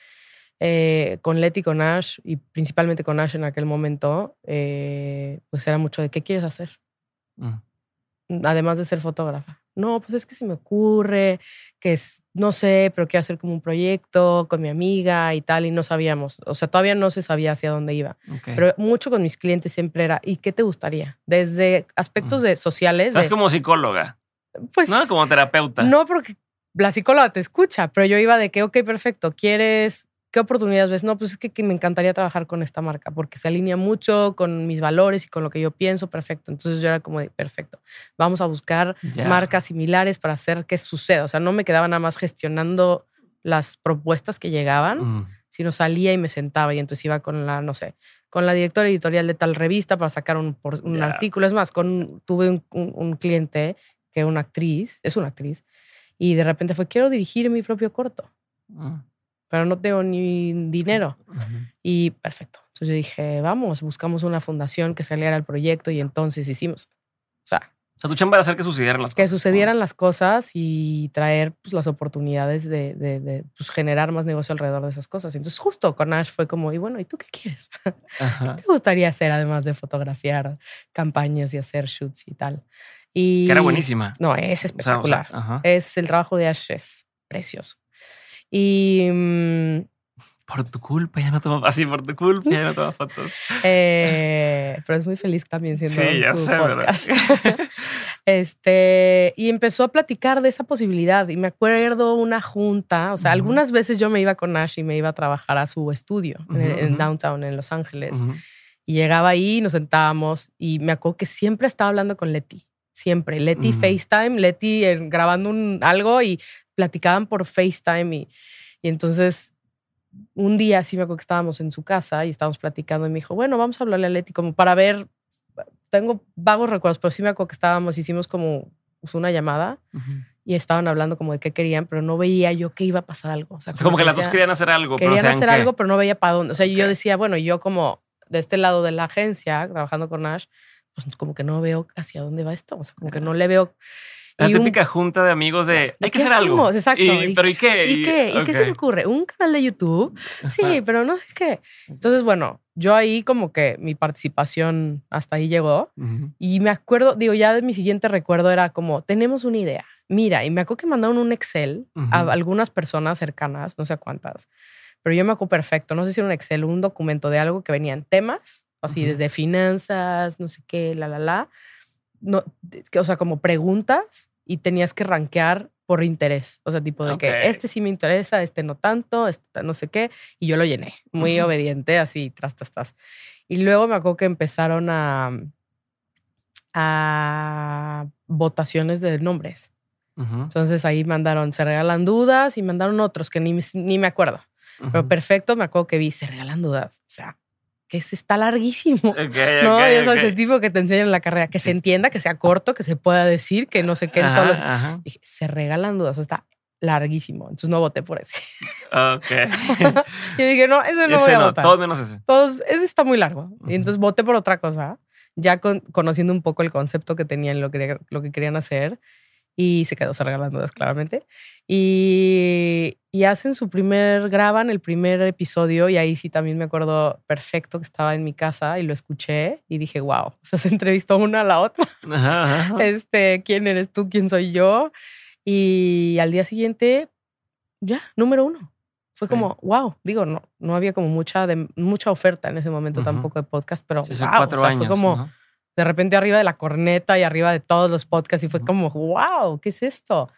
eh, con Leti, con Ash y principalmente con Ash en aquel momento, eh, pues era mucho de qué quieres hacer. Además de ser fotógrafa no, pues es que se me ocurre, que es, no sé, pero quiero hacer como un proyecto con mi amiga y tal, y no sabíamos, o sea, todavía no se sabía hacia dónde iba. Pero mucho con mis clientes siempre era, ¿y qué te gustaría? Desde aspectos de sociales. Estás como psicóloga. Pues. No, como terapeuta. No, porque la psicóloga te escucha, pero yo iba de que, ok, perfecto, ¿quieres ¿qué oportunidades ves? No, pues es que, me encantaría trabajar con esta marca porque se alinea mucho con mis valores y con lo que yo pienso, perfecto. Entonces yo era como, de, perfecto, vamos a buscar marcas similares para hacer que suceda. O sea, no me quedaba nada más gestionando las propuestas que llegaban, mm. sino salía y me sentaba y entonces iba con la, no sé, con la directora editorial de tal revista para sacar un, un artículo. Es más, con, tuve un, un, cliente que es una actriz, es una actriz, y de repente fue, quiero dirigir mi propio corto. Mm pero no tengo ni dinero. Y perfecto. Entonces yo dije, vamos, buscamos una fundación que saliera al proyecto y entonces hicimos. O sea, o sea, tu chamba era hacer que sucedieran las que cosas. Que sucedieran las cosas y traer pues, las oportunidades de, de, pues, generar más negocio alrededor de esas cosas. Entonces, justo con Ash fue como, y bueno, ¿y tú qué quieres? [LAUGHS] ¿Qué te gustaría hacer además de fotografiar campañas y hacer shoots y tal? Y, que era buenísima. No, es espectacular. es el trabajo de Ash es precioso. Y. Mm, por tu culpa ya no toma así, por tu culpa ya no toma fotos. [LAUGHS] Eh, pero es muy feliz también siendo sí, ya su sé, podcast. [LAUGHS] este, y empezó a platicar de esa posibilidad. Y me acuerdo una junta, o sea, algunas veces yo me iba con Ash y me iba a trabajar a su estudio en, Downtown, en Los Ángeles. Y llegaba ahí, nos sentábamos y me acuerdo que siempre estaba hablando con Leti. Siempre. Leti FaceTime, Leti grabando un, algo y platicaban por FaceTime y, y entonces un día sí me acuerdo que estábamos en su casa y estábamos platicando y me dijo, bueno, vamos a hablarle a Leti como para ver, tengo vagos recuerdos, pero sí me acuerdo que estábamos, hicimos como pues, una llamada y estaban hablando como de qué querían, pero no veía yo que iba a pasar algo. O sea, como, que, las dos querían hacer algo. Querían hacer algo, pero no veía para dónde. O sea, yo decía, bueno, yo como de este lado de la agencia, trabajando con Nash, pues como que no veo hacia dónde va esto. O sea, como que no le veo. La típica junta de amigos de hay que hacer algo. Exacto. ¿Pero y qué? ¿Y, qué? ¿Y qué se le ocurre? ¿Un canal de YouTube? Sí, pero no sé qué. Entonces, bueno, yo ahí como que mi participación hasta ahí llegó. Y me acuerdo, digo, ya mi siguiente recuerdo era como, tenemos una idea. Mira, y me acuerdo que mandaron un Excel a algunas personas cercanas, no sé cuántas, pero yo me acuerdo perfecto. No sé si era un Excel, un documento de algo que venían temas, así desde finanzas, no sé qué, la, la, la no, o sea, como preguntas y tenías que rankear por interés. O sea, tipo de que este sí me interesa, este no tanto, este no sé qué. Y yo lo llené, muy obediente, así, tras, tras, tras. Y luego me acuerdo que empezaron a, a votaciones de nombres. Entonces ahí mandaron, se regalan dudas y mandaron otros que ni, ni me acuerdo. Pero perfecto, me acuerdo que vi, se regalan dudas. O sea, que se está larguísimo. [LAUGHS] no, okay, yo soy tipo que te enseñan en la carrera, que se entienda, que sea corto, que se pueda decir, que no sé qué. todos los... Dije, se regalan dudas, está larguísimo. Entonces no voté por ese. Ok. [LAUGHS] y dije, no, ese no voy a votar. Todos menos ese. Todos, ese está muy largo. Y entonces voté por otra cosa, ya conociendo un poco el concepto que tenían, lo que, lo que querían hacer y se quedó se regalan dudas claramente. Y, y, hacen su primer, graban el primer episodio y ahí sí también me acuerdo perfecto que estaba en mi casa y lo escuché y dije, wow, o sea, [LAUGHS] se entrevistó una a la otra. Este, ¿quién eres tú? ¿Quién soy yo? Y al día siguiente, ya, número uno. Fue como, wow, digo, no, no había como mucha, de, mucha oferta en ese momento tampoco de podcast, pero wow, cuatro años, fue como de repente arriba de la corneta y arriba de todos los podcasts y fue como, wow, ¿qué es esto?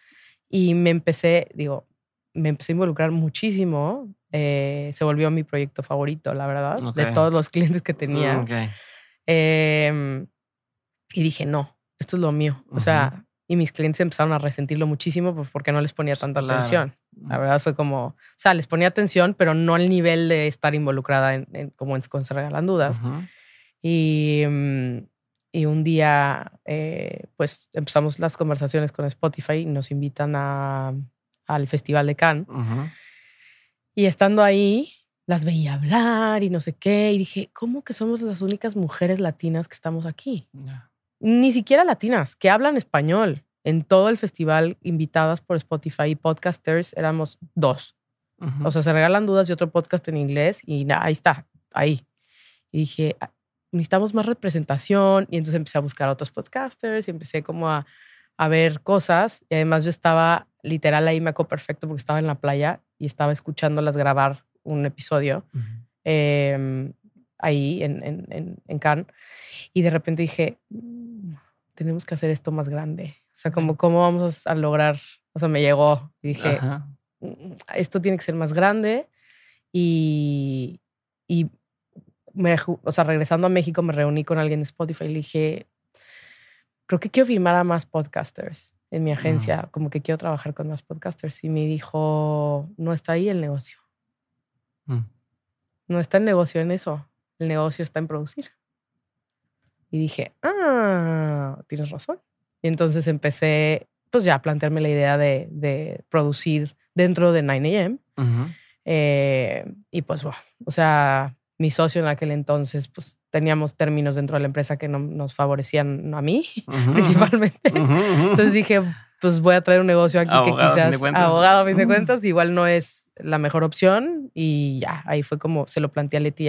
Y me empecé, digo, me empecé a involucrar muchísimo. Eh, se volvió mi proyecto favorito, la verdad, de todos los clientes que tenía. Em, y dije, no, esto es lo mío. O sea, y mis clientes empezaron a resentirlo muchísimo pues, porque no les ponía pues tanta atención. La verdad fue como, o sea, les ponía atención, pero no al nivel de estar involucrada en, como en con Se Regalan Dudas. Y, mm, y un día, eh, pues empezamos las conversaciones con Spotify y nos invitan a, al Festival de Cannes. Y estando ahí, las veía hablar y no sé qué. Y dije, ¿cómo que somos las únicas mujeres latinas que estamos aquí? Ni siquiera latinas, que hablan español. En todo el festival, invitadas por Spotify y podcasters, éramos dos. O sea, se regalan dudas de otro podcast en inglés y ahí está, ahí. Y dije, necesitamos más representación y entonces empecé a buscar a otros podcasters y empecé como a, a ver cosas y además yo estaba literal ahí me acuerdo perfecto porque estaba en la playa y estaba escuchándolas grabar un episodio em, ahí en, en, en, Cannes y de repente dije mm, tenemos que hacer esto más grande o sea como cómo vamos a lograr o sea me llegó y dije mm, esto tiene que ser más grande y, y o sea, regresando a México, me reuní con alguien de Spotify y le dije, creo que quiero firmar a más podcasters en mi agencia, como que quiero trabajar con más podcasters. Y me dijo, no está ahí el negocio. Mm. No está el negocio en eso, el negocio está en producir. Y dije, ah, tienes razón. Y entonces empecé, pues ya a plantearme la idea de, de producir dentro de 9am. Eh, y pues, bueno, o sea, mi socio en aquel entonces, pues teníamos términos dentro de la empresa que no nos favorecían a mí, [LAUGHS] principalmente. Entonces dije, pues voy a traer un negocio aquí que quizás, abogado a fin de cuentas, igual no es la mejor opción. Y ya, ahí fue como se lo planteé a Leti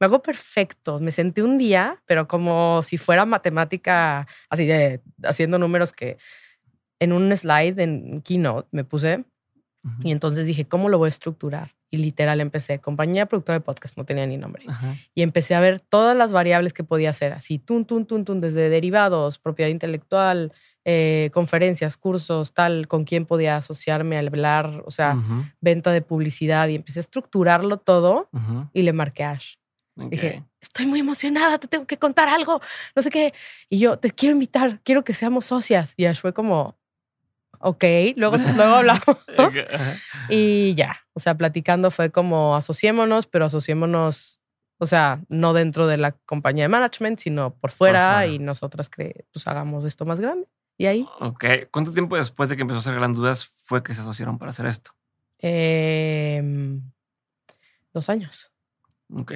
Me hago perfecto. Me senté un día, pero como si fuera matemática, así de haciendo números que en un slide en Keynote me puse. Y entonces dije, ¿cómo lo voy a estructurar? Y literal empecé, compañía productora de podcast, no tenía ni nombre. Y empecé a ver todas las variables que podía hacer, así, tun, tun, tun, tun, desde derivados, propiedad intelectual, eh, conferencias, cursos, tal, con quién podía asociarme al hablar, o sea, venta de publicidad. Y empecé a estructurarlo todo y le marqué a Ash. Dije, estoy muy emocionada, te tengo que contar algo, no sé qué. Y yo, te quiero invitar, quiero que seamos socias. Y Ash fue como, ok, luego, [LAUGHS] luego hablamos. [LAUGHS] y ya, o sea, platicando fue como asociémonos, pero asociémonos, o sea, no dentro de la compañía de management, sino por fuera y nosotras que pues hagamos esto más grande. Y ahí. Ok. ¿Cuánto tiempo después de que empezó a hacer Regalan Dudas fue que se asociaron para hacer esto? Em, dos años. Ok.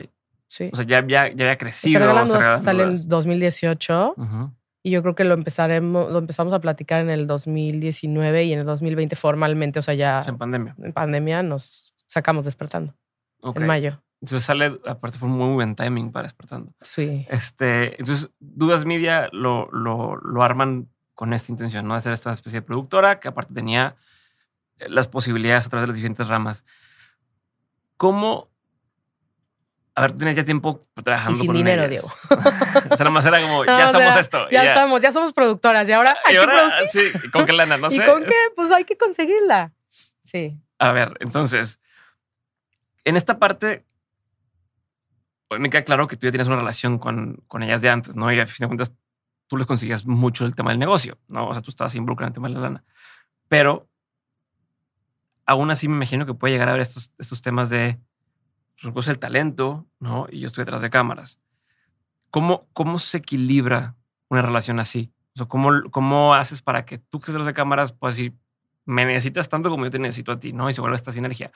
Sí. O sea, ya, ya, ya había crecido. Regalan Se Dudas Regalan sale en Dudas. 2018 Ujú. Y yo creo que lo empezaremos, lo empezamos a platicar en el 2019 y en el 2020 formalmente, o sea, ya en pandemia. en pandemia nos sacamos despertando Ok. en mayo. Entonces sale, aparte fue un muy buen timing para despertando. Sí. Este, entonces, Dudas Media lo, lo, lo arman con esta intención, ¿no? De ser esta especie de productora que aparte tenía las posibilidades a través de las diferentes ramas. ¿Cómo? A ver, tú tienes ya tiempo trabajando Y sin con dinero, ellas. [LAUGHS] o sea, nomás era como, No, ya somos sea, esto. y Ya, estamos, ya somos productoras y ahora hay Y que ahora, producir. sí, ¿con qué lana? [LAUGHS] No ¿Y sé. con qué? Pues hay que conseguirla. Sí. A ver, entonces, en esta parte, pues me queda claro que tú ya tienes una relación con, con ellas de antes, ¿no? Y a fin de cuentas, tú les conseguías mucho el tema del negocio, ¿no? O sea, tú estabas involucrado en el tema de la lana. Pero aún así me imagino que puede llegar a haber estos, estos temas de pues, el talento, ¿no? Y yo estoy detrás de cámaras. ¿Cómo, cómo se equilibra una relación así? O sea, ¿cómo, ¿cómo haces para que tú que estás detrás de cámaras puedas decir, me necesitas tanto como yo te necesito a ti, ¿no? Y se vuelve esta sinergia.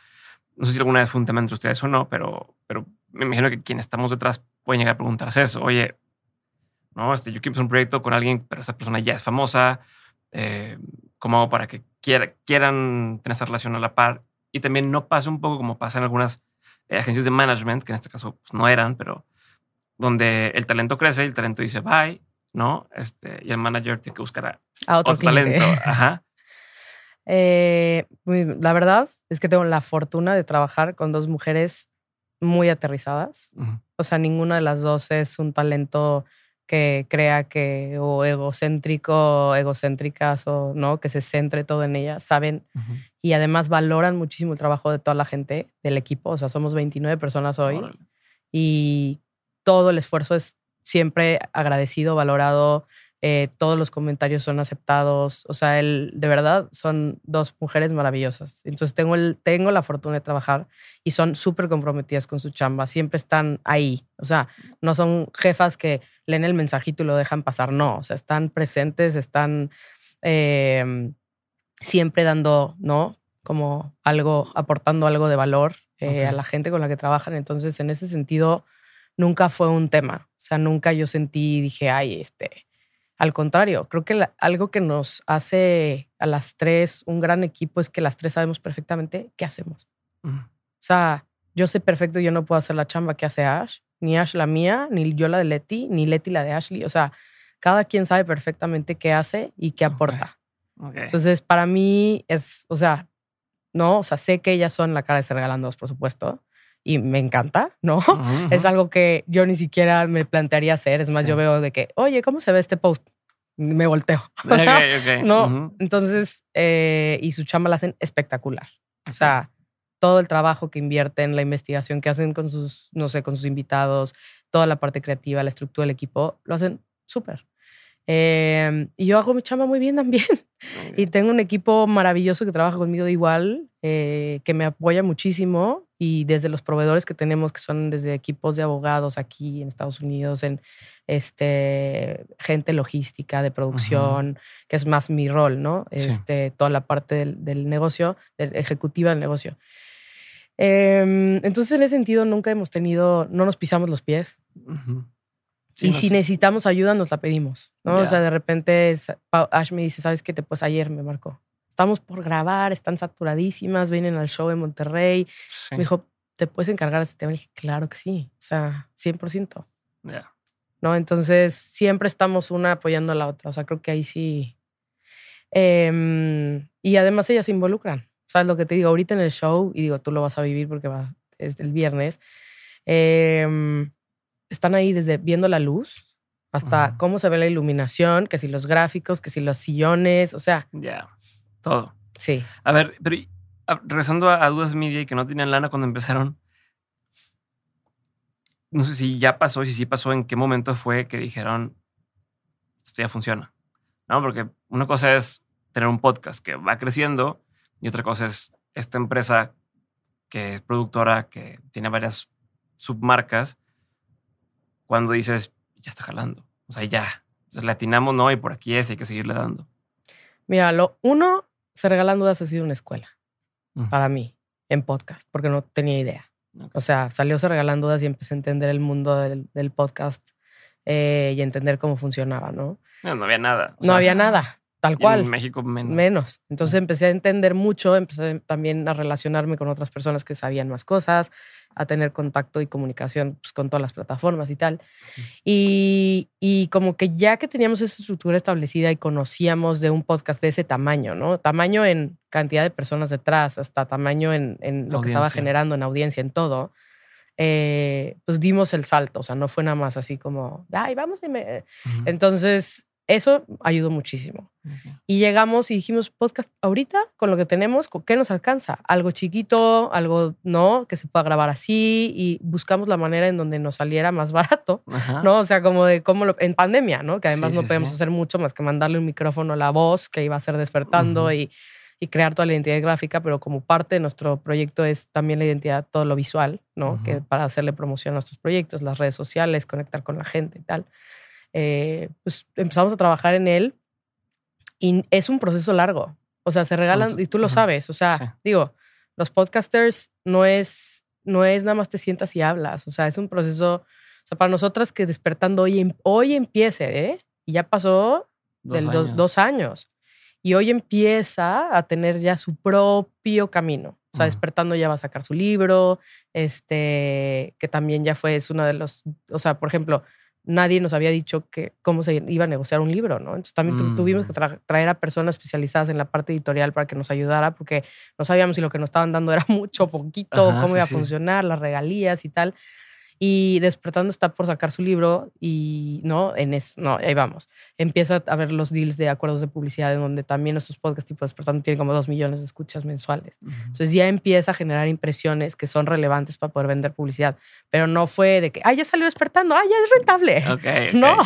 No sé si alguna vez fue un tema entre ustedes o no, pero, pero me imagino que quienes estamos detrás pueden llegar a preguntarse eso. Oye, no, este, yo quiero un proyecto con alguien, pero esa persona ya es famosa. Eh, ¿Cómo hago para que quiera- quieran tener esa relación a la par? Y también no pase un poco como pasa en algunas agencias de management, que en este caso pues, no eran, pero donde el talento crece y el talento dice bye, ¿no? Este, y el manager tiene que buscar a A otro, talento. Ajá. [LAUGHS] Eh, muy- la verdad es que tengo la fortuna de trabajar con dos mujeres muy aterrizadas. O sea, ninguna de las dos es un talento que crea que o egocéntrico, egocéntricas o no, que se centre todo en ellas. Saben y además valoran muchísimo el trabajo de toda la gente del equipo. O sea, somos 29 personas hoy Órale. y todo el esfuerzo es siempre agradecido, valorado. Eh, todos los comentarios son aceptados. O sea, el, de verdad son dos mujeres maravillosas. Entonces tengo, el, tengo la fortuna de trabajar y son súper comprometidas con su chamba. Siempre están ahí. O sea, no son jefas que leen el mensajito y lo dejan pasar. No, o sea, están presentes, están eh, siempre dando, ¿no? Como algo, aportando algo de valor eh, Ok. a la gente con la que trabajan. Entonces, en ese sentido, nunca fue un tema. O sea, nunca yo sentí y dije, ay, este. Al contrario, creo que la- algo que nos hace a las tres un gran equipo es que las tres sabemos perfectamente qué hacemos. Ujú. O sea, yo sé perfecto, yo no puedo hacer la chamba que hace Ash, ni Ash la mía, ni yo la de Letty, ni Letty la de Ashley. O sea, cada quien sabe perfectamente qué hace y qué aporta. Ok. Entonces, para mí es, o sea, no, o sea, sé que ellas son la cara de ser regalandos, por supuesto, y me encanta, ¿no? Es algo que yo ni siquiera me plantearía hacer. Es más, Sí. yo veo de que, oye, ¿cómo se ve este post? Me volteo. [LAUGHS] [LAUGHS] No, entonces, eh, y su chamba la hacen espectacular. O sea, todo el trabajo que invierten, la investigación que hacen con sus, no sé, con sus invitados, toda la parte creativa, la estructura del equipo, lo hacen súper. Eh, y yo hago mi chamba muy bien también. [LAUGHS] Y tengo un equipo maravilloso que trabaja conmigo de igual, eh, que me apoya muchísimo. Y desde los proveedores que tenemos, que son desde equipos de abogados aquí en Estados Unidos, en este, gente logística, de producción, que es más mi rol, ¿no? Sí. Este, toda la parte del, del negocio, del ejecutiva del negocio. Em, entonces, en ese sentido, nunca hemos tenido, no nos pisamos los pies. Ujú. Sí, y no si sé. necesitamos ayuda, nos la pedimos. ¿no? O Ya. sea, de repente Ash me dice, ¿sabes qué? Te- Pues ayer me marcó. Estamos por grabar, están saturadísimas, vienen al show en Monterrey. Sí. Me dijo, ¿te puedes encargar de este tema? Le dije, claro que sí. O sea, 100%. Ya. ¿no? Entonces, siempre estamos una apoyando a la otra. O sea, creo que ahí sí. Em, y además ellas se involucran. ¿Sabes lo que te digo? Ahorita en el show, y digo, tú lo vas a vivir porque va, es el viernes, em, están ahí desde viendo la luz hasta cómo se ve la iluminación, que si los gráficos, que si los sillones, o sea, Ya. Todo. sí. A ver, pero a- regresando a, a Dudas Media y que no tenían lana cuando empezaron. No sé si ya pasó si sí pasó, en qué momento fue que dijeron esto ya funciona. ¿No? Porque una cosa es tener un podcast que va creciendo y otra cosa es esta empresa que es productora, que tiene varias submarcas, cuando dices, ya está jalando. O sea, ya. O sea, le atinamos, ¿no? Y por aquí es, hay que seguirle dando. Mira, lo uno, Se Regalan Dudas ha sido una escuela para mí en podcast, porque no tenía idea. O sea, salió Se Regalan Dudas y empecé a entender el mundo del, podcast eh, y entender cómo funcionaba, ¿no? No, había nada. no había nada. Tal cual. En México menos. Menos. Entonces empecé a entender mucho, empecé también a relacionarme con otras personas que sabían más cosas, a tener contacto y comunicación pues, con todas las plataformas y tal. Y, y, como que ya que teníamos esa estructura establecida y conocíamos de un podcast de ese tamaño, ¿no? Tamaño en cantidad de personas detrás, hasta tamaño en, en lo que estaba generando en audiencia, en todo. Eh, pues dimos el salto, o sea, no fue nada más así como, ay, vamos. Y me... Entonces, eso ayudó muchísimo. Y llegamos y dijimos, podcast ahorita, con lo que tenemos, ¿con qué nos alcanza? Algo chiquito, algo, ¿no? Que se pueda grabar así y buscamos la manera en donde nos saliera más barato, ¿no? O sea, como de cómo lo, en pandemia, ¿no? Que además no podemos hacer mucho más que mandarle un micrófono a la voz que iba a ser despertando y, y, crear toda la identidad gráfica, pero como parte de nuestro proyecto es también la identidad, todo lo visual, ¿no? Que para hacerle promoción a nuestros proyectos, las redes sociales, conectar con la gente y tal. Eh, pues empezamos a trabajar en él y es un proceso largo. O sea, se regalan, y tú lo sabes, o sea, digo, los podcasters no es, no es nada más te sientas y hablas, o sea, es un proceso, o sea, para nosotras que despertando hoy, em, hoy empiece, ¿eh? Y ya pasó dos, del años. dos años. Y hoy empieza a tener ya su propio camino. O sea, despertando ya va a sacar su libro, este, que también ya fue, es uno de los, o sea, por ejemplo, nadie nos había dicho que cómo se iba a negociar un libro, ¿no? Entonces también tuvimos que mm. traer a personas especializadas en la parte editorial para que nos ayudara, porque no sabíamos si lo que nos estaban dando era [LAUGHS] mucho poquito, cómo iba a funcionar, las regalías y tal. Y Despertando está por sacar su libro y no, en eso, no, ahí vamos. Empieza a ver los deals de acuerdos de publicidad en donde también estos podcasts tipo Despertando tienen como dos millones de escuchas mensuales. Entonces ya empieza a generar impresiones que son relevantes para poder vender publicidad. Pero no fue de que, ah, ya salió Despertando, ah, ya es rentable. [LAUGHS] No,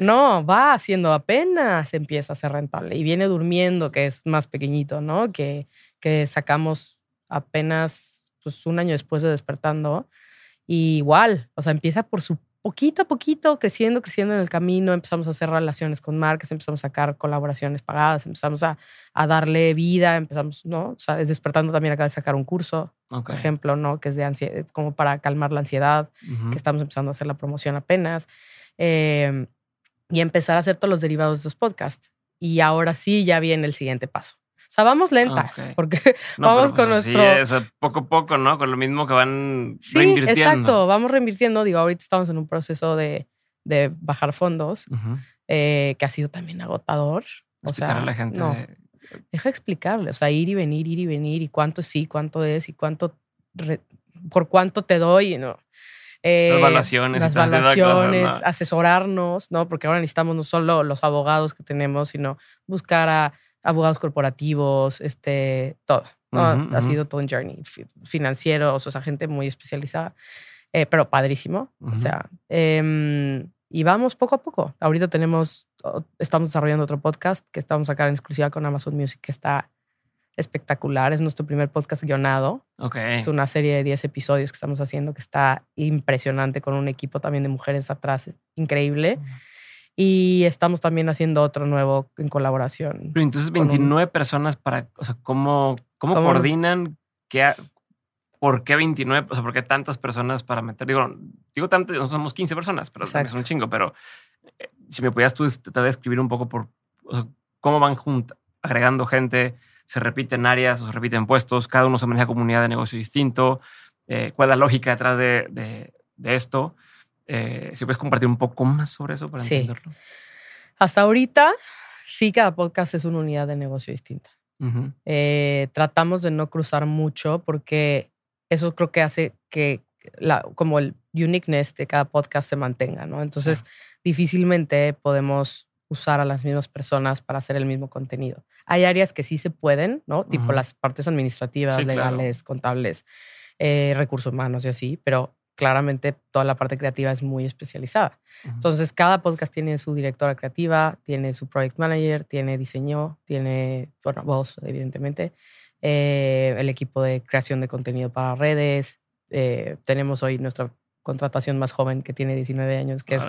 no, va haciendo apenas empieza a ser rentable y viene durmiendo, que es más pequeñito, ¿no? Que, que sacamos apenas pues, un año después de Despertando igual, o sea, empieza por su poquito a poquito, creciendo, creciendo en el camino, empezamos a hacer relaciones con marcas, empezamos a sacar colaboraciones pagadas, empezamos a, a darle vida, empezamos, ¿no? O sea, despertando también acaba de sacar un curso, por ejemplo, ¿no? Que es de ansiedad, como para calmar la ansiedad, que estamos empezando a hacer la promoción apenas. Em, y empezar a hacer todos los derivados de los podcasts. Y ahora sí, ya viene el siguiente paso. O sea, vamos lentas, porque [LAUGHS] vamos con pues nuestro... Sí, eso, poco a poco, ¿no? Con lo mismo que van sí, exacto, vamos reinvirtiendo. Digo, ahorita estamos en un proceso de, de bajar fondos, eh, que ha sido también agotador. O sea, a la gente... No, deja explicarle, o sea, ir y venir, ir y venir, y cuánto sí, cuánto es, y cuánto... por cuánto te doy, ¿no? Eh, las evaluaciones. Las evaluaciones, asesorarnos, ¿no? Porque ahora necesitamos no solo los abogados que tenemos, sino buscar a abogados corporativos, este, todo. ha sido todo un journey financiero, o sea, gente muy especializada, eh, pero padrísimo. O sea, em, y vamos poco a poco. Ahorita tenemos, estamos desarrollando otro podcast que estamos sacar en exclusiva con Amazon Music, que está espectacular. Es nuestro primer podcast guionado. Okay. Es una serie de 10 episodios que estamos haciendo que está impresionante con un equipo también de mujeres atrás, increíble. Y estamos también haciendo otro nuevo en colaboración. Pero entonces 29 personas para, o sea, ¿cómo, cómo, coordinan? Qué, ¿Por qué 29? O sea, ¿por qué tantas personas para meter? Digo, digo tantas, nosotros somos 15 personas, pero es un chingo. Pero eh, si me pudieras tú tratar de escribir un poco por o sea, cómo van agregando gente, se repiten áreas o se repiten puestos, cada uno se maneja comunidad de negocio distinto, eh, cuál es la lógica detrás de, de, de esto. Eh, si puedes compartir un poco más sobre eso para entenderlo. Hasta ahorita, sí, cada podcast es una unidad de negocio distinta. Eh, tratamos de no cruzar mucho porque eso creo que hace que la, como el uniqueness de cada podcast se mantenga, ¿no? Entonces, difícilmente podemos usar a las mismas personas para hacer el mismo contenido. Hay áreas que sí se pueden, ¿no? Tipo las partes administrativas, legales, contables, eh, recursos humanos y así, pero claramente toda la parte creativa es muy especializada. Entonces, cada podcast tiene su directora creativa, tiene su project manager, tiene diseño, tiene, bueno, voz, evidentemente, eh, el equipo de creación de contenido para redes. Eh, tenemos hoy nuestra contratación más joven que tiene 19 años, que es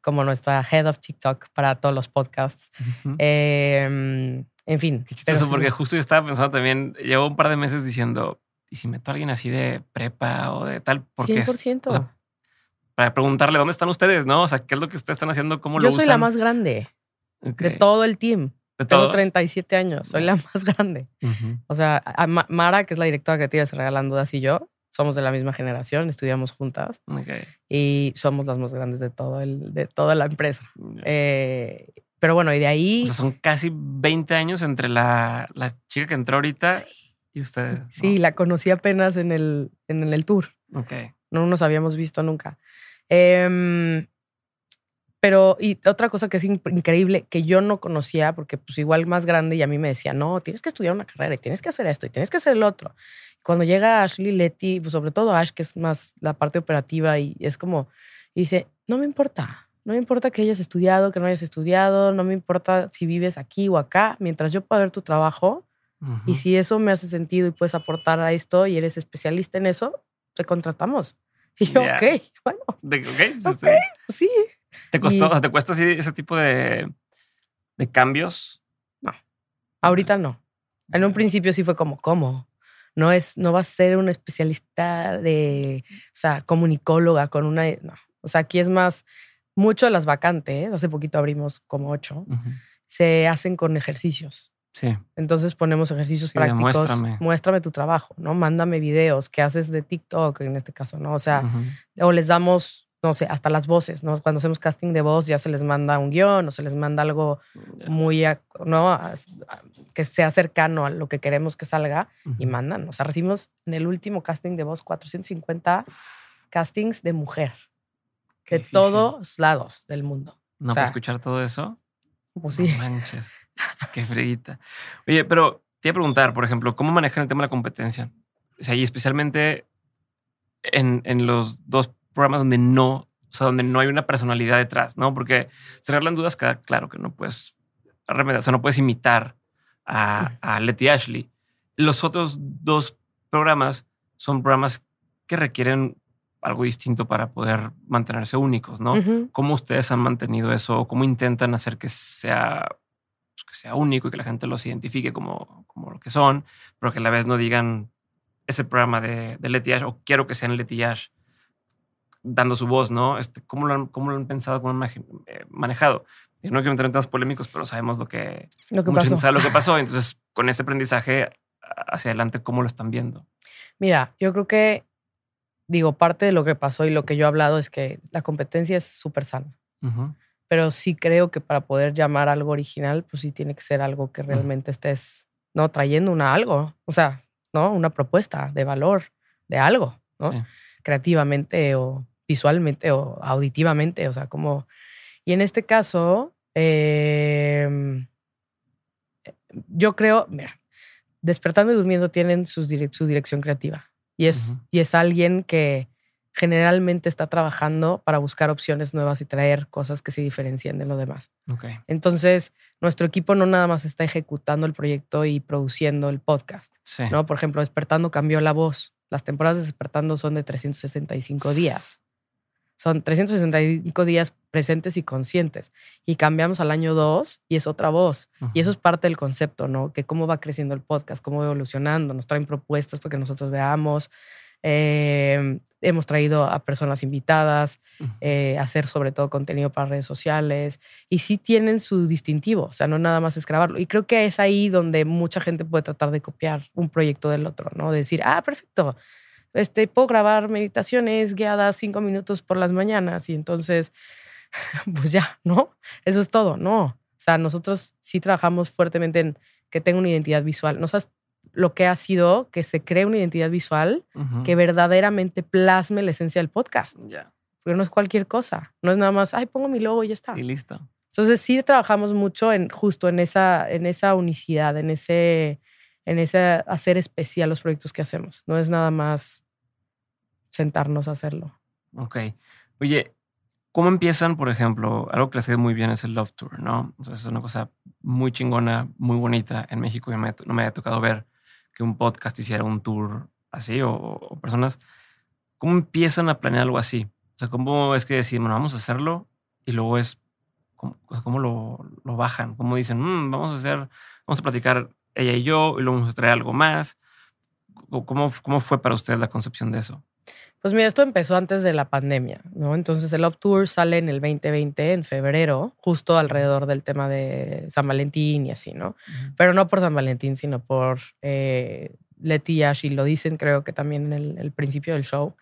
como nuestra head of TikTok para todos los podcasts. Em, En fin. Qué chistoso, porque justo yo estaba pensando también, llevo un par de meses diciendo, ¿y si meto a alguien así de prepa o de tal? Porque 100%. para preguntarle dónde están ustedes, ¿no? O sea, ¿qué es lo que ustedes están haciendo? ¿Cómo lo usan? Yo soy la más grande de todo el team. ¿De Tengo 37 años, soy la más grande. O sea, Mara, que es la directora creativa de Se Regalan Dudas, y yo somos de la misma generación, estudiamos juntas y somos las más grandes de, todo el, de toda la empresa. Eh, pero bueno, y de ahí... O sea, son casi 20 años entre la, la chica que entró ahorita y ustedes. Sí, la conocí apenas en el, en el tour. Ok. No nos habíamos visto nunca. Eh, pero, y otra cosa que es increíble, que yo no conocía, porque pues igual más grande y a mí me decía, no, tienes que estudiar una carrera y tienes que hacer esto y tienes que hacer el otro. Cuando llega Ashley Letty, pues sobre todo Ash, que es más la parte operativa y es como, dice, no me importa, no me importa que hayas estudiado, que no hayas estudiado, no me importa si vives aquí o acá, mientras yo pueda ver tu trabajo y si eso me hace sentido y puedes aportar a esto y eres especialista en eso, te contratamos. [LAUGHS] Y yo, ok, bueno. ok, sí. ¿Te costó, te cuesta ese tipo de, de cambios? No. Ahorita no. En un principio sí fue como, ¿cómo? No es, no vas a ser un especialista de, o sea, comunicóloga con una, no. O sea, aquí es más, mucho de las vacantes, hace poquito abrimos como ocho, se hacen con ejercicios. Sí. Entonces ponemos ejercicios prácticos. Muéstrame. muéstrame. tu trabajo, ¿no? Mándame videos, ¿qué haces de TikTok en este caso, no? O sea, o les damos no sé, hasta las voces, ¿no? Cuando hacemos casting de voz ya se les manda un guion o se les manda algo muy, ¿no? Que sea cercano a lo que queremos que salga y mandan. O sea, recibimos en el último casting de voz 450 castings de mujer de todos lados del mundo. No, para escuchar todo eso. Pues sí. No manches. [LAUGHS] Qué freguita. Oye, pero te iba a preguntar, por ejemplo, ¿cómo manejan el tema de la competencia? O sea, y especialmente en, en los dos programas donde no, o sea, donde no hay una personalidad detrás, ¿no? Porque cerrar las dudas queda claro que no puedes remediar, o sea, no puedes imitar a, a Letty Ashley. Los otros dos programas son programas que requieren algo distinto para poder mantenerse únicos, ¿no? ¿Cómo ustedes han mantenido eso? ¿Cómo intentan hacer que sea, pues, que sea único y que la gente los identifique como, como lo que son, pero que a la vez no digan ese programa de, de Letty Ash o quiero que sean Letty Ash dando su voz, ¿no? Este, ¿cómo, lo han, ¿Cómo lo han pensado, cómo lo han eh, manejado? Y no quiero entrar en temas polémicos, pero sabemos lo que, lo que pasó. Sabe lo que pasó. Entonces, con ese aprendizaje hacia adelante, ¿cómo lo están viendo? Mira, yo creo que, digo, parte de lo que pasó y lo que yo he hablado es que la competencia es súper sana. Pero sí creo que para poder llamar algo original, pues sí tiene que ser algo que realmente estés, ¿no? Trayendo una algo, o sea, ¿no? Una propuesta de valor, de algo, ¿no? Creativamente o visualmente o auditivamente, o sea, como... Y en este caso, em, yo creo, mira, despertando y durmiendo tienen su dirección creativa y es, y es alguien que generalmente está trabajando para buscar opciones nuevas y traer cosas que se diferencien de lo demás. Entonces, nuestro equipo no nada más está ejecutando el proyecto y produciendo el podcast. ¿no? Por ejemplo, Despertando cambió la voz. Las temporadas de Despertando son de 365 días. Son 365 días presentes y conscientes. Y cambiamos al año 2 y es otra voz. Y eso es parte del concepto, ¿no? Que cómo va creciendo el podcast, cómo va evolucionando. Nos traen propuestas para que nosotros veamos. Eh, hemos traído a personas invitadas, eh, hacer sobre todo contenido para redes sociales. Y sí tienen su distintivo, o sea, no nada más es grabarlo. Y creo que es ahí donde mucha gente puede tratar de copiar un proyecto del otro, ¿no? decir, ah, perfecto este, puedo grabar meditaciones guiadas cinco minutos por las mañanas y entonces, [LAUGHS] pues ya, ¿no? Eso es todo, ¿no? O sea, nosotros sí trabajamos fuertemente en que tenga una identidad visual. ¿No sabes lo que ha sido que se cree una identidad visual que verdaderamente plasme la esencia del podcast? Porque no es cualquier cosa. No es nada más, ay, pongo mi logo y ya está. Y listo. Entonces sí trabajamos mucho en justo en esa, en esa unicidad, en ese, en ese hacer especial los proyectos que hacemos. No es nada más sentarnos a hacerlo. Ok. Oye, ¿cómo empiezan, por ejemplo? Algo que les hace muy bien es el Love Tour, ¿no? Entonces es una cosa muy chingona, muy bonita. En México no me había tocado ver que un podcast hiciera un tour así o, personas. ¿Cómo empiezan a planear algo así? O sea, ¿cómo es que decimos, bueno, vamos a hacerlo? Y luego es, cómo, lo, lo, bajan? ¿Cómo dicen, mm, vamos a hacer, vamos a platicar ella y yo y luego vamos a traer algo más? ¿Cómo, ¿Cómo fue para ustedes la concepción de eso? Pues mira, esto empezó antes de la pandemia, ¿no? Entonces el Up Tour sale en el 2020, en febrero, justo alrededor del tema de San Valentín y así, ¿no? Pero no por San Valentín, sino por eh, Leti y Ashi, lo dicen creo que también en el, principio del show,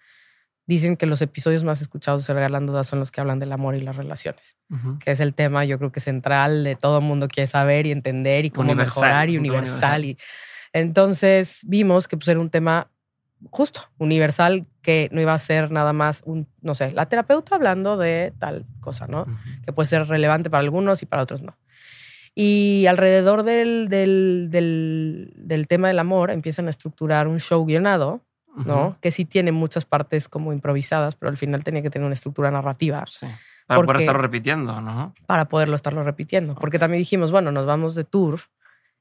dicen que los episodios más escuchados de Regalando Dudas son los que hablan del amor y las relaciones, que es el tema yo creo que central de todo el mundo quiere saber y entender y cómo mejorar y universal. Y, entonces vimos que pues, era un tema justo, universal, que no iba a ser nada más un, no sé, la terapeuta hablando de tal cosa, ¿no? Que puede ser relevante para algunos y para otros no. Y alrededor del, del, del, tema del amor empiezan a estructurar un show guionado, ¿no? Que sí tiene muchas partes como improvisadas, pero al final tenía que tener una estructura narrativa. Sí. Para poder estarlo repitiendo, ¿no? Para poderlo estarlo repitiendo. Porque también dijimos, bueno, nos vamos de tour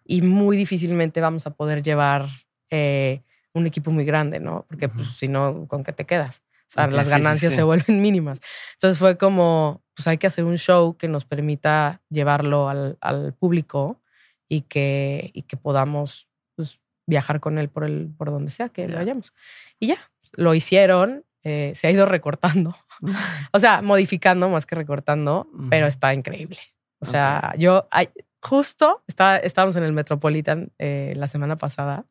y muy difícilmente vamos a poder llevar eh, un equipo muy grande, ¿no? Porque pues, si no, ¿con qué te quedas? O sea, las ganancias se vuelven [LAUGHS] mínimas. Entonces fue como, pues hay que hacer un show que nos permita llevarlo al, al público y que, y que podamos pues, viajar con él por, el, por donde sea que vayamos. Y ya, lo hicieron, eh, se ha ido [LAUGHS] recortando, [LAUGHS] o sea, modificando más que recortando, pero está increíble. O sea, yo justo estaba, estábamos en el Metropolitan eh, la semana pasada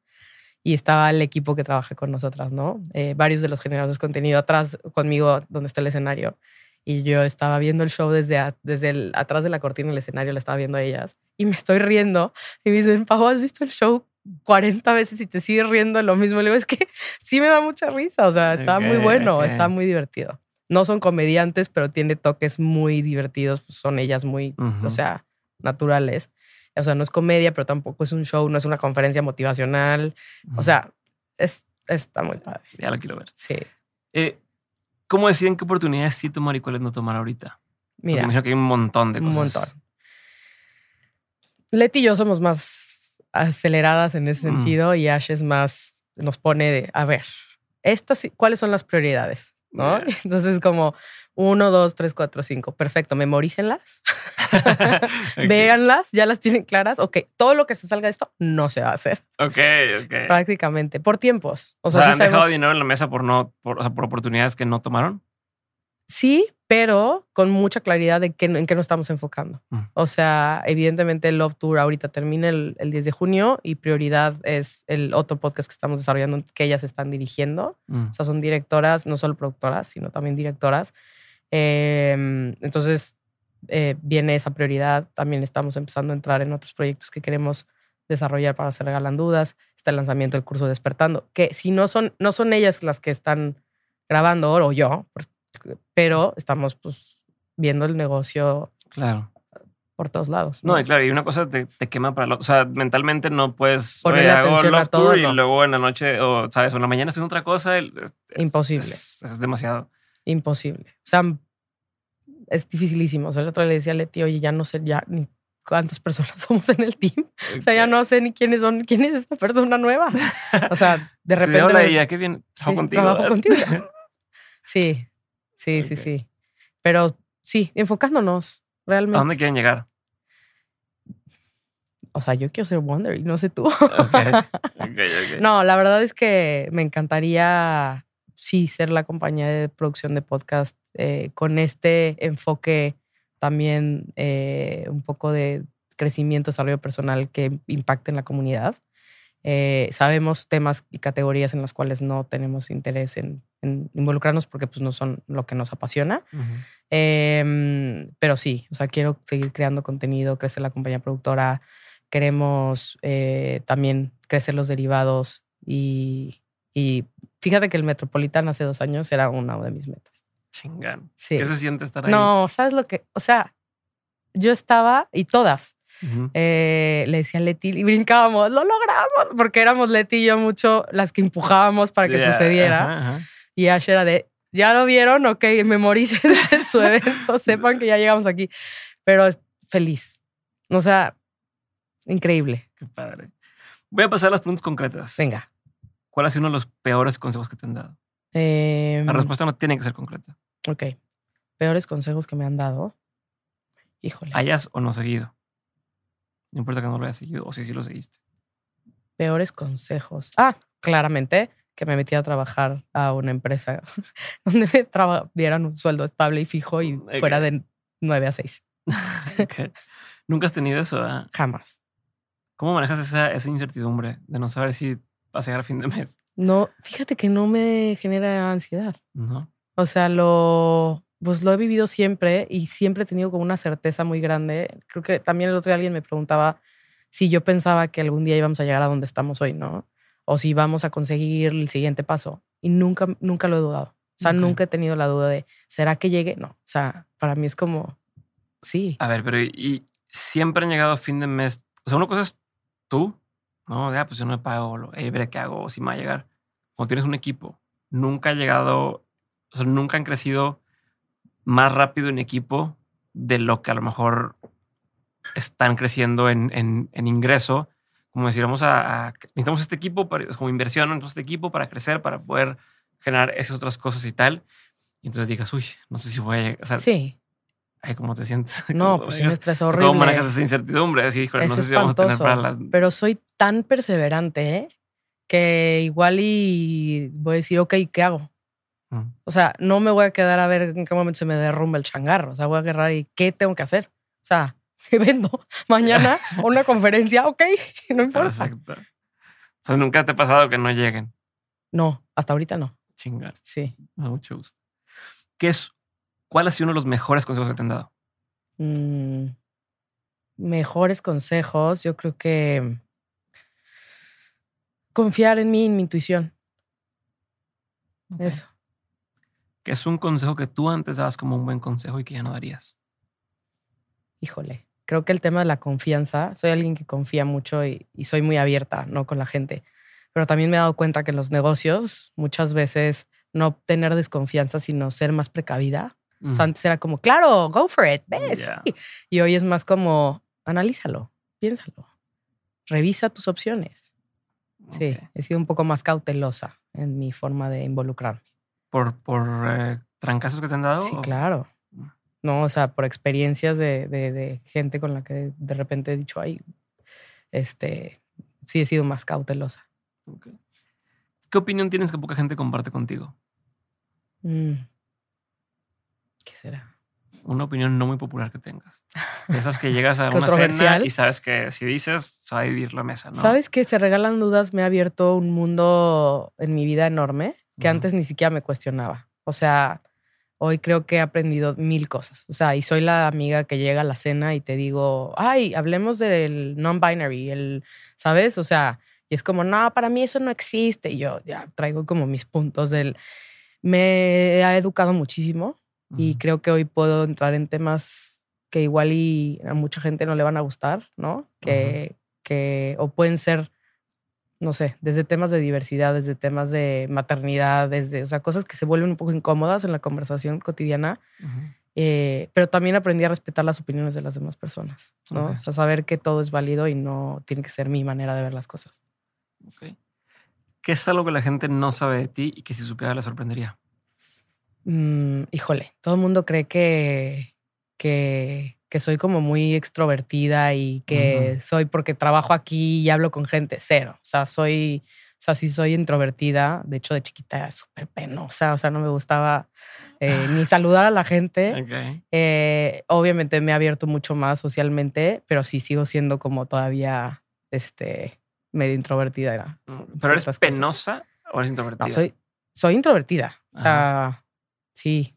y estaba el equipo que trabaja con nosotras, ¿no? Eh, varios de los generadores de contenido atrás conmigo donde está el escenario. Y yo estaba viendo el show desde, desde el, atrás de la cortina del escenario, la estaba viendo a ellas. Y me estoy riendo. Y me dicen, Pau, ¿has visto el show 40 veces y te sigues riendo lo mismo? Le digo, es que sí me da mucha risa. O sea, está muy bueno, está muy divertido. No son comediantes, pero tiene toques muy divertidos. Pues son ellas muy, o sea, naturales. O sea, no es comedia, pero tampoco es un show, no es una conferencia motivacional. O sea, es, está muy padre. Ya lo quiero ver. Sí. Eh, ¿Cómo deciden qué oportunidades sí tomar y cuáles no tomar ahorita? Mira. me imagino que hay un montón de cosas. Un montón. Leti y yo somos más aceleradas en ese mm. sentido y Ash es más, nos pone de, a ver, estas, ¿cuáles son las prioridades? ¿No? [LAUGHS] Entonces, como, uno, dos, tres, cuatro, cinco. Perfecto. Memorícenlas. [LAUGHS] Véanlas. Ya las tienen claras. Ok. Todo lo que se salga de esto no se va a hacer. Ok, ok. Prácticamente. Por tiempos. O sea, ¿han dejado dinero en la mesa por no, por, o sea, por oportunidades que no tomaron? Sí, pero con mucha claridad de qué, en qué nos estamos enfocando. Mm. O sea, evidentemente el Love Tour ahorita termina el, el, 10 de junio y prioridad es el otro podcast que estamos desarrollando que ellas están dirigiendo. Mm. O sea, son directoras, no solo productoras, sino también directoras. Em, entonces, eh, viene esa prioridad. También estamos empezando a entrar en otros proyectos que queremos desarrollar para hacer regalan dudas. Está el lanzamiento del curso Despertando, que si no son, no son ellas las que están grabando, o yo, pero estamos pues viendo el negocio. Claro. Por todos lados. No, y claro, y una cosa te, te quema para lo, O sea, mentalmente no puedes poner atención a todo. Y luego en la noche, o sabes, o en la mañana haces otra cosa. Imposible. es demasiado. Imposible. O sea, es dificilísimo. O sea, el otro le decía a Leti, oye, ya no sé ya ni cuántas personas [LAUGHS] somos en el team. O sea, ya no sé ni quiénes son, quién es esta persona nueva. O sea, de [LAUGHS] repente. Sí, hola, ella, qué bien. Trabajo contigo. Trabajo contigo. [LAUGHS] Sí, sí, sí, sí. Pero sí, enfocándonos realmente. ¿A dónde quieren llegar? O sea, yo quiero ser Wonder y no sé tú. no, la verdad es que me encantaría sí ser la compañía de producción de podcast eh, con este enfoque también eh, un poco de crecimiento, desarrollo personal que impacte en la comunidad. Eh, sabemos temas y categorías en las cuales no tenemos interés en, involucrarnos porque pues, no son lo que nos apasiona. Em, pero sí, o sea, quiero seguir creando contenido, crecer la compañía productora, queremos también crecer los derivados y, y Fíjate que el Metropolitan hace dos años era una de mis metas. Chingán. ¿Qué se siente estar ahí? No, ¿sabes lo que? O sea, yo estaba y todas. Eh, le decía a Leti y brincábamos, lo logramos, porque éramos Leti y yo mucho las que empujábamos para que sucediera. Y Ash era de, ¿ya lo vieron? Ok, memoricen [LAUGHS] su evento, sepan que ya llegamos aquí. Pero feliz. O sea, increíble. Qué padre. Voy a pasar a las preguntas concretas. Venga. ¿Cuál ha sido uno de los peores consejos que te han dado? la em, respuesta no tiene que ser concreta. Ok. Peores consejos que me han dado. Híjole. Hayas o no seguido. No importa que no lo hayas seguido o si sí lo seguiste. Peores consejos. Ah, claramente que me metí a trabajar a una empresa [LAUGHS] donde me dieran un sueldo estable y fijo y fuera de 9 a 6. [LAUGHS] ¿Nunca has tenido eso? Jamás. ¿Cómo manejas esa, esa incertidumbre de no saber si vas a llegar a fin de mes? No, fíjate que no me genera ansiedad. No. O sea, lo, pues lo he vivido siempre y siempre he tenido como una certeza muy grande. Creo que también el otro día alguien me preguntaba si yo pensaba que algún día íbamos a llegar a donde estamos hoy, ¿no? O si vamos a conseguir el siguiente paso. Y nunca, nunca lo he dudado. O sea, nunca he tenido la duda de, ¿será que llegue? No. O sea, para mí es como, sí. A ver, pero y siempre han llegado a fin de mes. O sea, una cosa es tú, ¿no? Ya, pues yo no me pago, eh, veré qué hago, si me va a llegar. Cuando tienes un equipo, nunca ha llegado, o sea, nunca han crecido más rápido en equipo de lo que a lo mejor están creciendo en, en, ingreso. Como decir, vamos a, necesitamos este equipo para, como inversión, necesitamos este equipo para crecer, para poder generar esas otras cosas y tal. Y entonces digas, uy, no sé si voy a llegar. sí. Ay, ¿cómo te sientes? [LAUGHS] No, pues me estresa horrible. ¿Cómo manejas esa incertidumbre? Así, híjole, no sé si vamos a tener para la... Pero soy tan perseverante, ¿eh? Que igual y voy a decir, ok, ¿qué hago? Mm. O sea, no me voy a quedar a ver en qué momento se me derrumba el changarro. O sea, voy a agarrar y ¿qué tengo que hacer? O sea, [LAUGHS] ¿qué vendo? [LAUGHS] Mañana una conferencia, ok, no importa. Perfecto. O sea, ¿nunca te ha pasado que no lleguen? No, hasta ahorita no. Chingar. Sí. mucho gusto. ¿Qué es ¿Cuál ha sido uno de los mejores consejos que te han dado? Mm, mejores consejos, yo creo que confiar en mí, en mi intuición. Eso. ¿Qué es un consejo que tú antes dabas como un buen consejo y que ya no darías? Híjole, creo que el tema de la confianza, soy alguien que confía mucho y, y soy muy abierta, ¿no? Con la gente. Pero también me he dado cuenta que en los negocios muchas veces no tener desconfianza, sino ser más precavida, antes era como, claro, go for it, ves. Y hoy es más como, analízalo, piénsalo, revisa tus opciones. Sí, he sido un poco más cautelosa en mi forma de involucrarme. ¿Por, por eh, trancazos que te han dado? Sí, claro. Mm. No, o sea, por experiencias de, de, gente con la que de repente he dicho, ay, este, sí he sido más cautelosa. ¿Qué opinión tienes que poca gente comparte contigo? Mm. ¿Qué será? Una opinión no muy popular que tengas. esas que llegas a [LAUGHS] una cena y sabes que si dices, se va a vivir la mesa, ¿no? ¿Sabes que Se regalan dudas me ha abierto un mundo en mi vida enorme que antes ni siquiera me cuestionaba. O sea, hoy creo que he aprendido mil cosas. O sea, y soy la amiga que llega a la cena y te digo, ay, hablemos del non-binary, el, ¿sabes? O sea, y es como, no, para mí eso no existe. Y yo ya traigo como mis puntos del... Me ha educado muchísimo y creo que hoy puedo entrar en temas que igual y a mucha gente no le van a gustar, ¿no? Que, que o pueden ser, no sé, desde temas de diversidad, desde temas de maternidad, desde, o sea, cosas que se vuelven un poco incómodas en la conversación cotidiana. Eh, pero también aprendí a respetar las opiniones de las demás personas, ¿no? O sea, saber que todo es válido y no tiene que ser mi manera de ver las cosas. Okay. ¿Qué es algo que la gente no sabe de ti y que si supiera le sorprendería? Mm, híjole, todo el mundo cree que, que, que, soy como muy extrovertida y que soy porque trabajo aquí y hablo con gente, cero. O sea, soy, o sea, sí soy introvertida. De hecho, de chiquita era súper penosa, o sea, no me gustaba eh, ni saludar a la [LAUGHS] gente. Eh, obviamente me he abierto mucho más socialmente, pero sí sigo siendo como todavía este, medio introvertida. Mm, ¿Pero eres penosa o eres introvertida? soy, soy introvertida. O sea, Sí.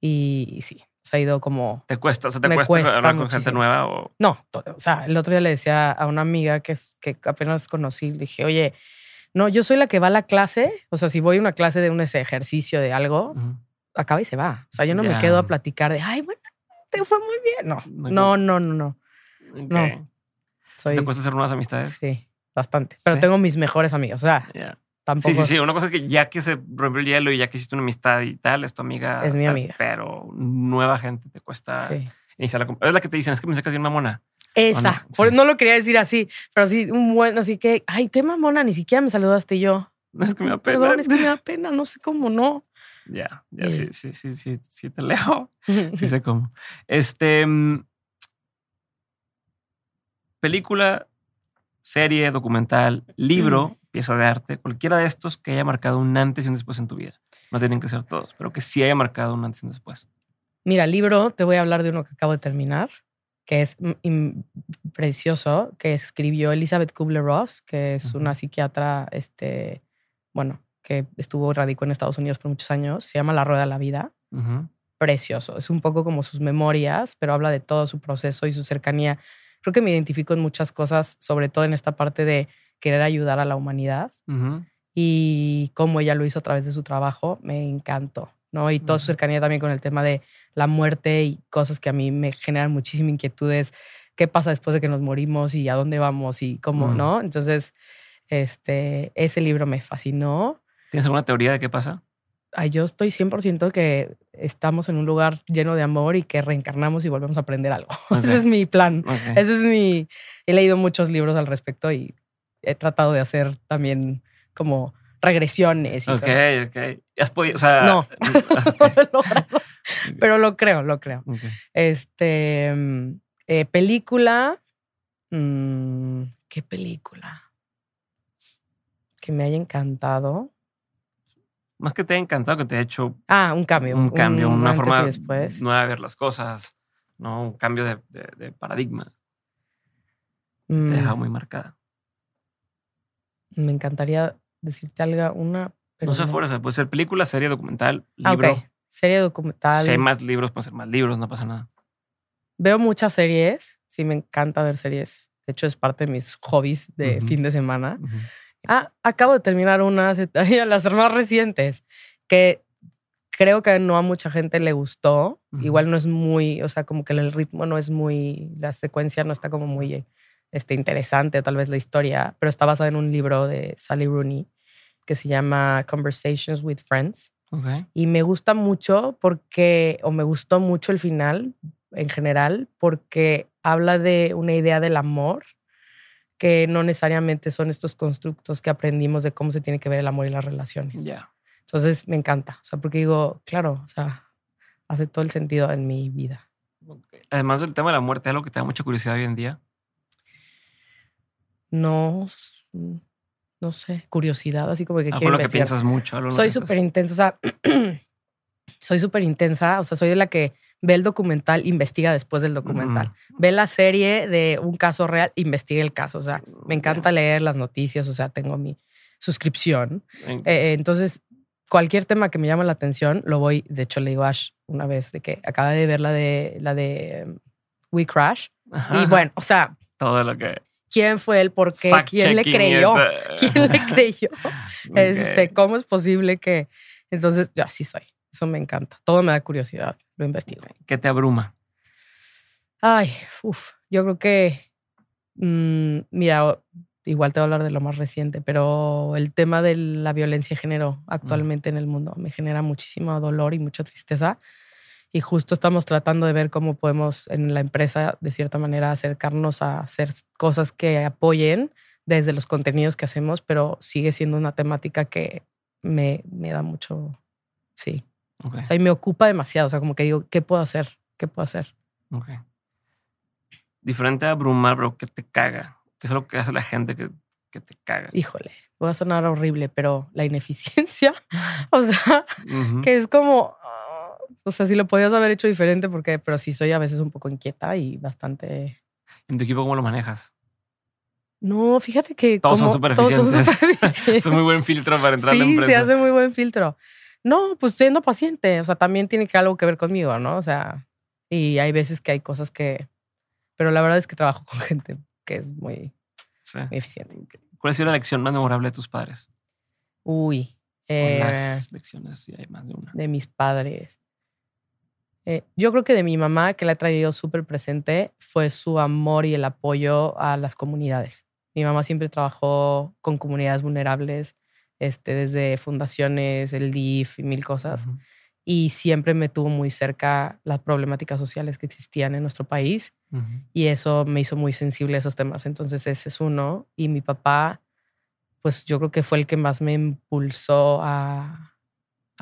Y, sí, se ha ido como... ¿Te cuesta? O sea, ¿te cuesta, hablar con gente nueva? O... No, o sea, el otro día le decía a una amiga que, que apenas conocí, dije, oye, no, yo soy la que va a la clase, o sea, si voy a una clase de un ejercicio de algo, acaba y se va. O sea, yo no me quedo a platicar de, ay, bueno, te fue muy bien. No, no, no, no, no. no. ¿Te cuesta hacer nuevas amistades? Sí, bastante. Pero tengo mis mejores amigos. O sea, Sí, sí, sí. Una cosa es que ya que se rompió el hielo y ya que hiciste una amistad y tal, es tu amiga. Es mi amiga. Pero nueva gente te cuesta sí. Es la que te dicen, es que me sacas bien mamona. Esa. No? no lo quería decir así, pero sí, un buen, así que, ay, qué mamona, ni siquiera me saludaste yo. [LAUGHS] Es que me da pena. Perdón, es que me da pena, no sé cómo no. Ya, ya, sí, sí, sí, sí, sí, te leo. [LAUGHS] Sí sé cómo. Este, mm, película, serie, documental, libro, pieza de arte, cualquiera de estos que haya marcado un antes y un después en tu vida. No tienen que ser todos, pero que sí haya marcado un antes y un después. Mira, libro, te voy a hablar de uno que acabo de terminar, que es precioso, que escribió Elizabeth Kubler-Ross, que es una psiquiatra, este, bueno, que estuvo radicó en Estados Unidos por muchos años. Se llama La Rueda de la Vida. Precioso. Es un poco como sus memorias, pero habla de todo su proceso y su cercanía. Creo que me identifico en muchas cosas, sobre todo en esta parte de querer ayudar a la humanidad. Y cómo ella lo hizo a través de su trabajo, me encantó. ¿no? Y toda su cercanía también con el tema de la muerte y cosas que a mí me generan muchísima inquietudes. ¿Qué pasa después de que nos morimos y a dónde vamos y cómo, no? Entonces, este, ese libro me fascinó. ¿Tienes alguna teoría de qué pasa? Ay, yo estoy 100% que estamos en un lugar lleno de amor y que reencarnamos y volvemos a aprender algo. [LAUGHS] Ese es mi plan. Ese es mi... He leído muchos libros al respecto y he tratado de hacer también como regresiones. Y ok, ok. ¿Has podido, o sea, [LAUGHS] [LAUGHS] no, no pero lo creo, lo creo. Este, mm, eh, película, mm, ¿qué película? Que me haya encantado. Más que te haya encantado, que te haya hecho. Ah, un cambio. Un cambio, una forma nueva de ver las cosas, ¿no? Un cambio de, paradigma. Te deja mm. muy marcada. Me encantaría decirte algo, una. no sé, fuerza, puede ser película, serie, documental, ah, libro. Serie, documental. Si hay más libros, puede ser más libros, no pasa nada. Veo muchas series, sí, me encanta ver series. De hecho, es parte de mis hobbies de fin de semana. Ah, acabo de terminar una, [LAUGHS] las más recientes, que creo que no a mucha gente le gustó. Igual no es muy, o sea, como que el ritmo no es muy, la secuencia no está como muy este, interesante, tal vez la historia, pero está basada en un libro de Sally Rooney que se llama Conversations with Friends. Y me gusta mucho porque, o me gustó mucho el final en general, porque habla de una idea del amor que no necesariamente son estos constructos que aprendimos de cómo se tiene que ver el amor y las relaciones. Ya. Entonces me encanta, o sea, porque digo, claro, o sea, hace todo el sentido en mi vida. Además del tema de la muerte, ¿es algo que te da mucha curiosidad hoy en día? No, no sé, curiosidad, así como que ah, quiero lo que piensas mucho. Soy súper intensa, o sea, [CLEARS THROAT] soy súper intensa, o sea, soy de la que ve el documental, investiga después del documental. Ve la serie de un caso real, investiga el caso, o sea, me encanta leer las noticias, o sea, tengo mi suscripción. Eh, entonces, cualquier tema que me llame la atención, lo voy, de hecho le digo a Ash una vez de que acaba de ver la de, la de um, We Crash. Y bueno, o sea... Todo lo que quién fue él, por qué, [LAUGHS] quién le creyó, quién le creyó, este, cómo es posible que... Entonces, yo así soy, eso me encanta, todo me da curiosidad, lo investigo. ¿Qué te abruma? Ay, uff, yo creo que, mm, mira, igual te voy a hablar de lo más reciente, pero el tema de la violencia de género actualmente en el mundo me genera muchísimo dolor y mucha tristeza y justo estamos tratando de ver cómo podemos en la empresa, de cierta manera, acercarnos a hacer cosas que apoyen desde los contenidos que hacemos, pero sigue siendo una temática que me, me da mucho, sí. O sea, y me ocupa demasiado, o sea, como que digo, ¿qué puedo hacer? ¿Qué puedo hacer? Ok. Diferente a abrumar, pero ¿qué te caga? ¿Qué es lo que hace la gente que, que te caga? Híjole, voy a sonar horrible, pero la ineficiencia, [LAUGHS] o sea, que es como, o sea, sí lo podías haber hecho diferente, porque, pero sí soy a veces un poco inquieta y bastante. ¿En tu equipo cómo lo manejas? No, fíjate que. Todos son súper eficientes. [LAUGHS] es un muy buen filtro para entrar a la empresa. Sí, se hace muy buen filtro. No, pues siendo paciente. O sea, también tiene que algo que ver conmigo, ¿no? O sea, y hay veces que hay cosas que. Pero la verdad es que trabajo [LAUGHS] con gente que es muy, eficiente. ¿Cuál ha sido la lección más memorable de tus padres? Uy. las eh, lecciones, si hay más de una. De mis padres. Eh, yo creo que de mi mamá, que la ha traído súper presente, fue su amor y el apoyo a las comunidades. Mi mamá siempre trabajó con comunidades vulnerables, este, desde fundaciones, el DIF y mil cosas. Y siempre me tuvo muy cerca las problemáticas sociales que existían en nuestro país. Y eso me hizo muy sensible a esos temas. Entonces ese es uno. Y mi papá, pues yo creo que fue el que más me impulsó a,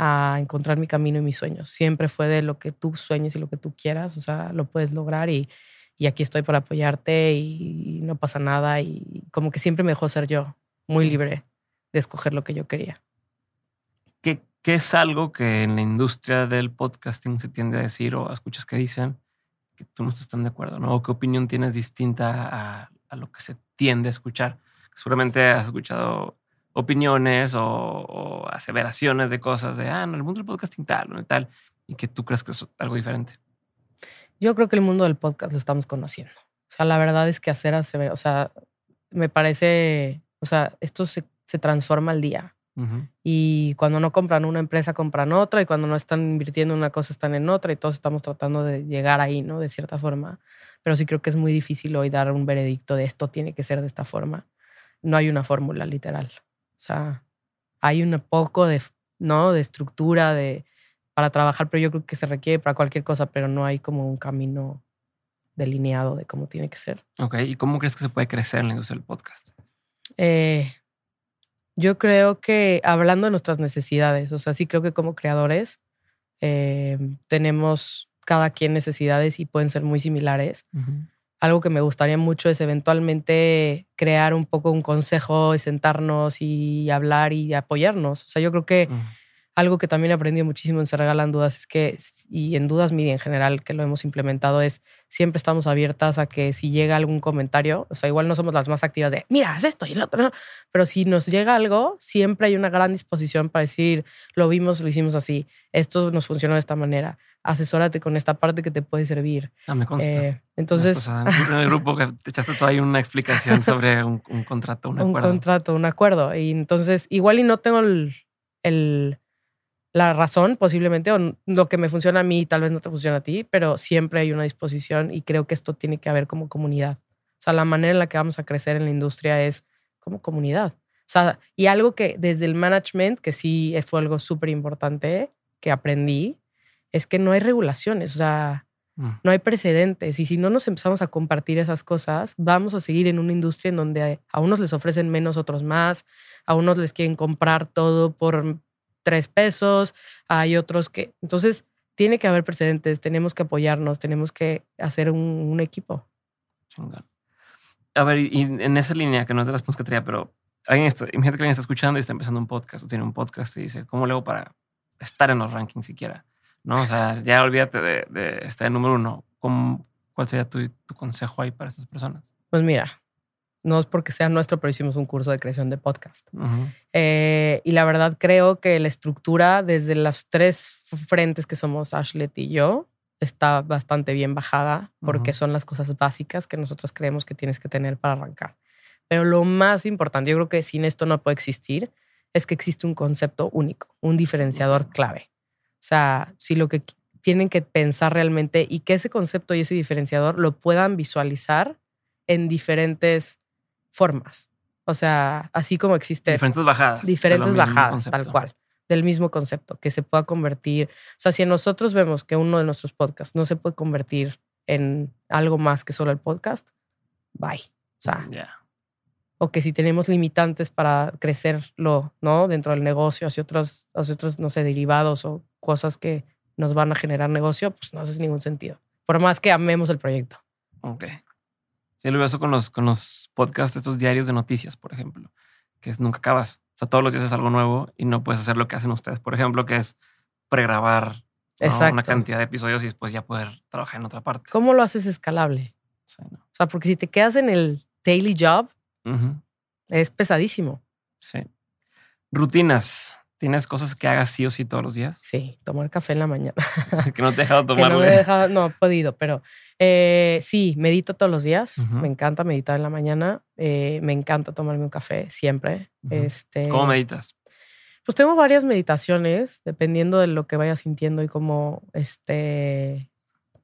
a encontrar mi camino y mis sueños. Siempre fue de lo que tú sueñes y lo que tú quieras, o sea, lo puedes lograr y, y aquí estoy para apoyarte y no pasa nada y como que siempre me dejó ser yo, muy libre de escoger lo que yo quería. ¿Qué, ¿Qué, es algo que en la industria del podcasting se tiende a decir o escuchas que dicen que tú no estás tan de acuerdo, ¿no? ¿O qué opinión tienes distinta a, a lo que se tiende a escuchar? Seguramente has escuchado opiniones o, aseveraciones de cosas de, ah, no, el mundo del podcasting tal o tal, y que tú crees que es algo diferente. Yo creo que el mundo del podcast lo estamos conociendo. O sea, la verdad es que hacer asever, o sea, me parece, o sea, esto se, se transforma al día. Y cuando no compran una empresa, compran otra, y cuando no están invirtiendo en una cosa, están en otra, y todos estamos tratando de llegar ahí, ¿no? De cierta forma. Pero sí creo que es muy difícil hoy dar un veredicto de esto tiene que ser de esta forma. No hay una fórmula literal. O sea, hay un poco de, ¿no? de estructura de, para trabajar, pero yo creo que se requiere para cualquier cosa, pero no hay como un camino delineado de cómo tiene que ser. Ok, ¿y cómo crees que se puede crecer en la industria del podcast? Eh, yo creo que hablando de nuestras necesidades, o sea, sí creo que como creadores eh, tenemos cada quien necesidades y pueden ser muy similares algo que me gustaría mucho es eventualmente crear un poco un consejo y sentarnos y hablar y apoyarnos. O sea, yo creo que algo que también he aprendido muchísimo en Se Regalan Dudas es que, y en Dudas Media en general, que lo hemos implementado, es siempre estamos abiertas a que si llega algún comentario, o sea, igual no somos las más activas de, mira, haz esto y lo otro, pero si nos llega algo, siempre hay una gran disposición para decir, lo vimos, lo hicimos así, esto nos funcionó de esta manera asesórate con esta parte que te puede servir. Ah, me consta. Eh, entonces. en el grupo que te echaste toda ahí una explicación [LAUGHS] sobre un, contrato, un acuerdo. Un contrato, un acuerdo. Y entonces, igual y no tengo el, la razón, posiblemente, o lo que me funciona a mí tal vez no te funciona a ti, pero siempre hay una disposición y creo que esto tiene que haber como comunidad. O sea, la manera en la que vamos a crecer en la industria es como comunidad. O sea, y algo que desde el management, que sí fue algo súper importante que aprendí, es que no hay regulaciones, o sea, mm. no hay precedentes. Y si no nos empezamos a compartir esas cosas, vamos a seguir en una industria en donde a unos les ofrecen menos, otros más, a unos les quieren comprar todo por tres pesos, hay otros que... Entonces, tiene que haber precedentes, tenemos que apoyarnos, tenemos que hacer un, equipo. A ver, y en esa línea, que no es de las pesquetería, pero alguien está, imagínate que alguien está escuchando y está empezando un podcast o tiene un podcast y dice, ¿cómo le hago para estar en los rankings siquiera? ¿No? O sea, ya olvídate de, de estar en número uno. ¿Cuál sería tu, tu consejo ahí para estas personas? Pues mira, no es porque sea nuestro, pero hicimos un curso de creación de podcast. Eh, y la verdad creo que la estructura desde los tres frentes que somos Ashlet y yo está bastante bien bajada porque son las cosas básicas que nosotros creemos que tienes que tener para arrancar. Pero lo más importante, yo creo que sin esto no puede existir, es que existe un concepto único, un diferenciador clave. O sea, si lo que tienen que pensar realmente y que ese concepto y ese diferenciador lo puedan visualizar en diferentes formas. O sea, así como existe. Diferentes bajadas. Diferentes bajadas, tal cual. Del mismo concepto, que se pueda convertir. O sea, si nosotros vemos que uno de nuestros podcasts no se puede convertir en algo más que solo el podcast, bye. O sea, o que si tenemos limitantes para crecerlo, ¿no? Dentro del negocio, hacia otros, hacia otros, no sé, derivados o cosas que nos van a generar negocio, pues no hace ningún sentido. Por más que amemos el proyecto. Ok. Sí, lo veo eso con los, con los podcasts, estos diarios de noticias, por ejemplo, que es nunca acabas. O sea, todos los días es algo nuevo y no puedes hacer lo que hacen ustedes, por ejemplo, que es pregrabar una cantidad de episodios y después ya poder trabajar en otra parte. ¿Cómo lo haces escalable? O sea, porque si te quedas en el daily job, es pesadísimo. Sí. Rutinas. ¿Tienes cosas que hagas sí o sí todos los días? Sí, tomar café en la mañana. [LAUGHS] que no te he dejado [LAUGHS] tomarlo. no he dejado, no he podido, pero eh, sí, medito todos los días. Me encanta meditar en la mañana. Eh, me encanta tomarme un café siempre. este, ¿Cómo meditas? Pues tengo varias meditaciones, dependiendo de lo que vaya sintiendo y cómo este,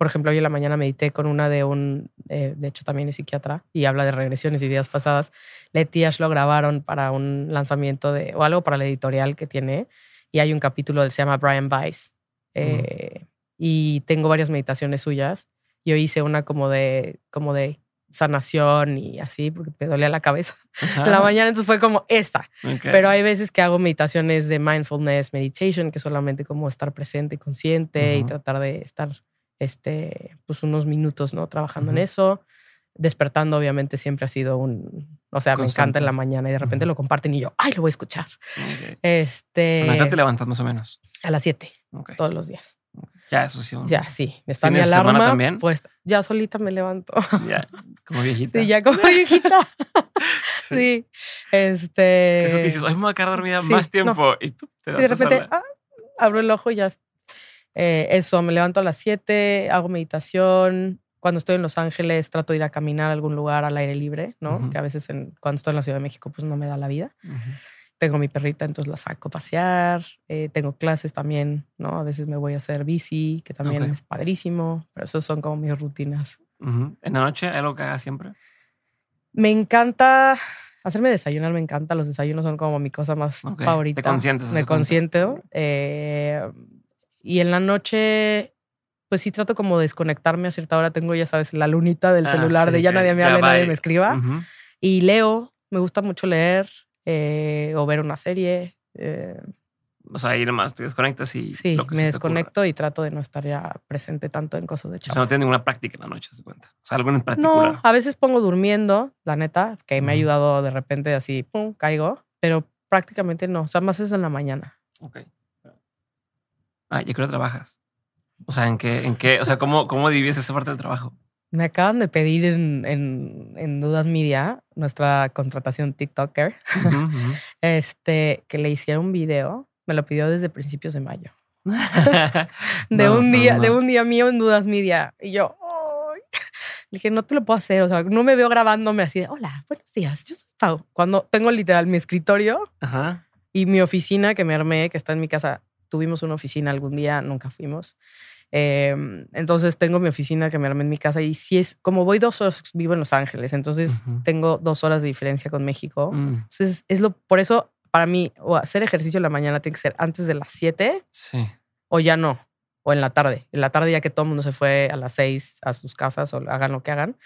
por ejemplo, hoy en la mañana medité con una de un, eh, de hecho también es psiquiatra y habla de regresiones y vidas pasadas. Leti lo grabaron para un lanzamiento de, o algo para la editorial que tiene y hay un capítulo que se llama Brian Weiss. Eh, y tengo varias meditaciones suyas. Yo hice una como de, como de sanación y así, porque me dolía la cabeza en la mañana, entonces fue como esta. Pero hay veces que hago meditaciones de mindfulness meditation, que solamente como estar presente y consciente y tratar de estar este, pues unos minutos, ¿no? Trabajando en eso. Despertando, obviamente, siempre ha sido un. O sea, me encanta en la mañana y de repente lo comparten y yo, ¡ay, lo voy a escuchar! Este. ¿A qué te levantas más o menos? A las 7, todos los días. Ya, eso sí. Ya, sí. Está mi alarma. también? Pues ya solita me levanto. [LAUGHS] Ya, como viejita. Sí, ya como viejita. [LAUGHS] sí. Este. Eso dices, hoy me voy a quedar dormida más tiempo. Y tú te De repente, ah, abro el ojo y ya. Eh, eso, me levanto a las 7, hago meditación. Cuando estoy en Los Ángeles, trato de ir a caminar a algún lugar al aire libre, ¿no? Que a veces cuando estoy en la Ciudad de México, pues no me da la vida. Tengo mi perrita, entonces la saco a pasear. Eh, tengo clases también, ¿no? A veces me voy a hacer bici, que también es padrísimo. Pero esos son como mis rutinas. ¿En la noche hay algo que hagas siempre? Me encanta hacerme desayunar, me encanta. Los desayunos son como mi cosa más favorita. ¿Te consientes? Me consiento. Eh, y en la noche, pues sí trato como de desconectarme a cierta hora. Tengo, ya sabes, la lunita del ah, celular de ya nadie me hable, nadie me escriba. Y leo, me gusta mucho leer eh, o ver una serie. Eh, o sea, ahí nomás te desconectas y. Sí, me desconecto y trato de no estar ya presente tanto en cosas de chamba. O sea, no tiene ninguna práctica en la noche, se cuenta. O sea, algo en particular. No, a veces pongo durmiendo, la neta, que me ha ayudado de repente así, pum, caigo, pero prácticamente no. O sea, más es en la mañana. Ok. Ah, ¿y qué trabajas? O sea, ¿en qué, en qué, o sea, cómo, cómo divides esa parte del trabajo? Me acaban de pedir en, en, Dudas Media, nuestra contratación TikToker, [LAUGHS] este, que le hiciera un video me lo pidió desde principios de mayo. [LAUGHS] de un día, de un día mío en Dudas Media. Y yo, le dije, no te lo puedo hacer. O sea, no me veo grabándome así de, hola, buenos días, yo soy Pau. Cuando tengo literal mi escritorio y mi oficina que me armé, que está en mi casa. Tuvimos una oficina algún día, nunca fuimos. Em, entonces tengo mi oficina que me armé en mi casa y si es como voy dos horas, vivo en Los Ángeles, entonces tengo dos horas de diferencia con México. Mm. Entonces es lo, por eso para mí, o hacer ejercicio en la mañana tiene que ser antes de las 7 sí. o ya no, o en la tarde. En la tarde ya que todo el mundo se fue a las 6 a sus casas o hagan lo que hagan,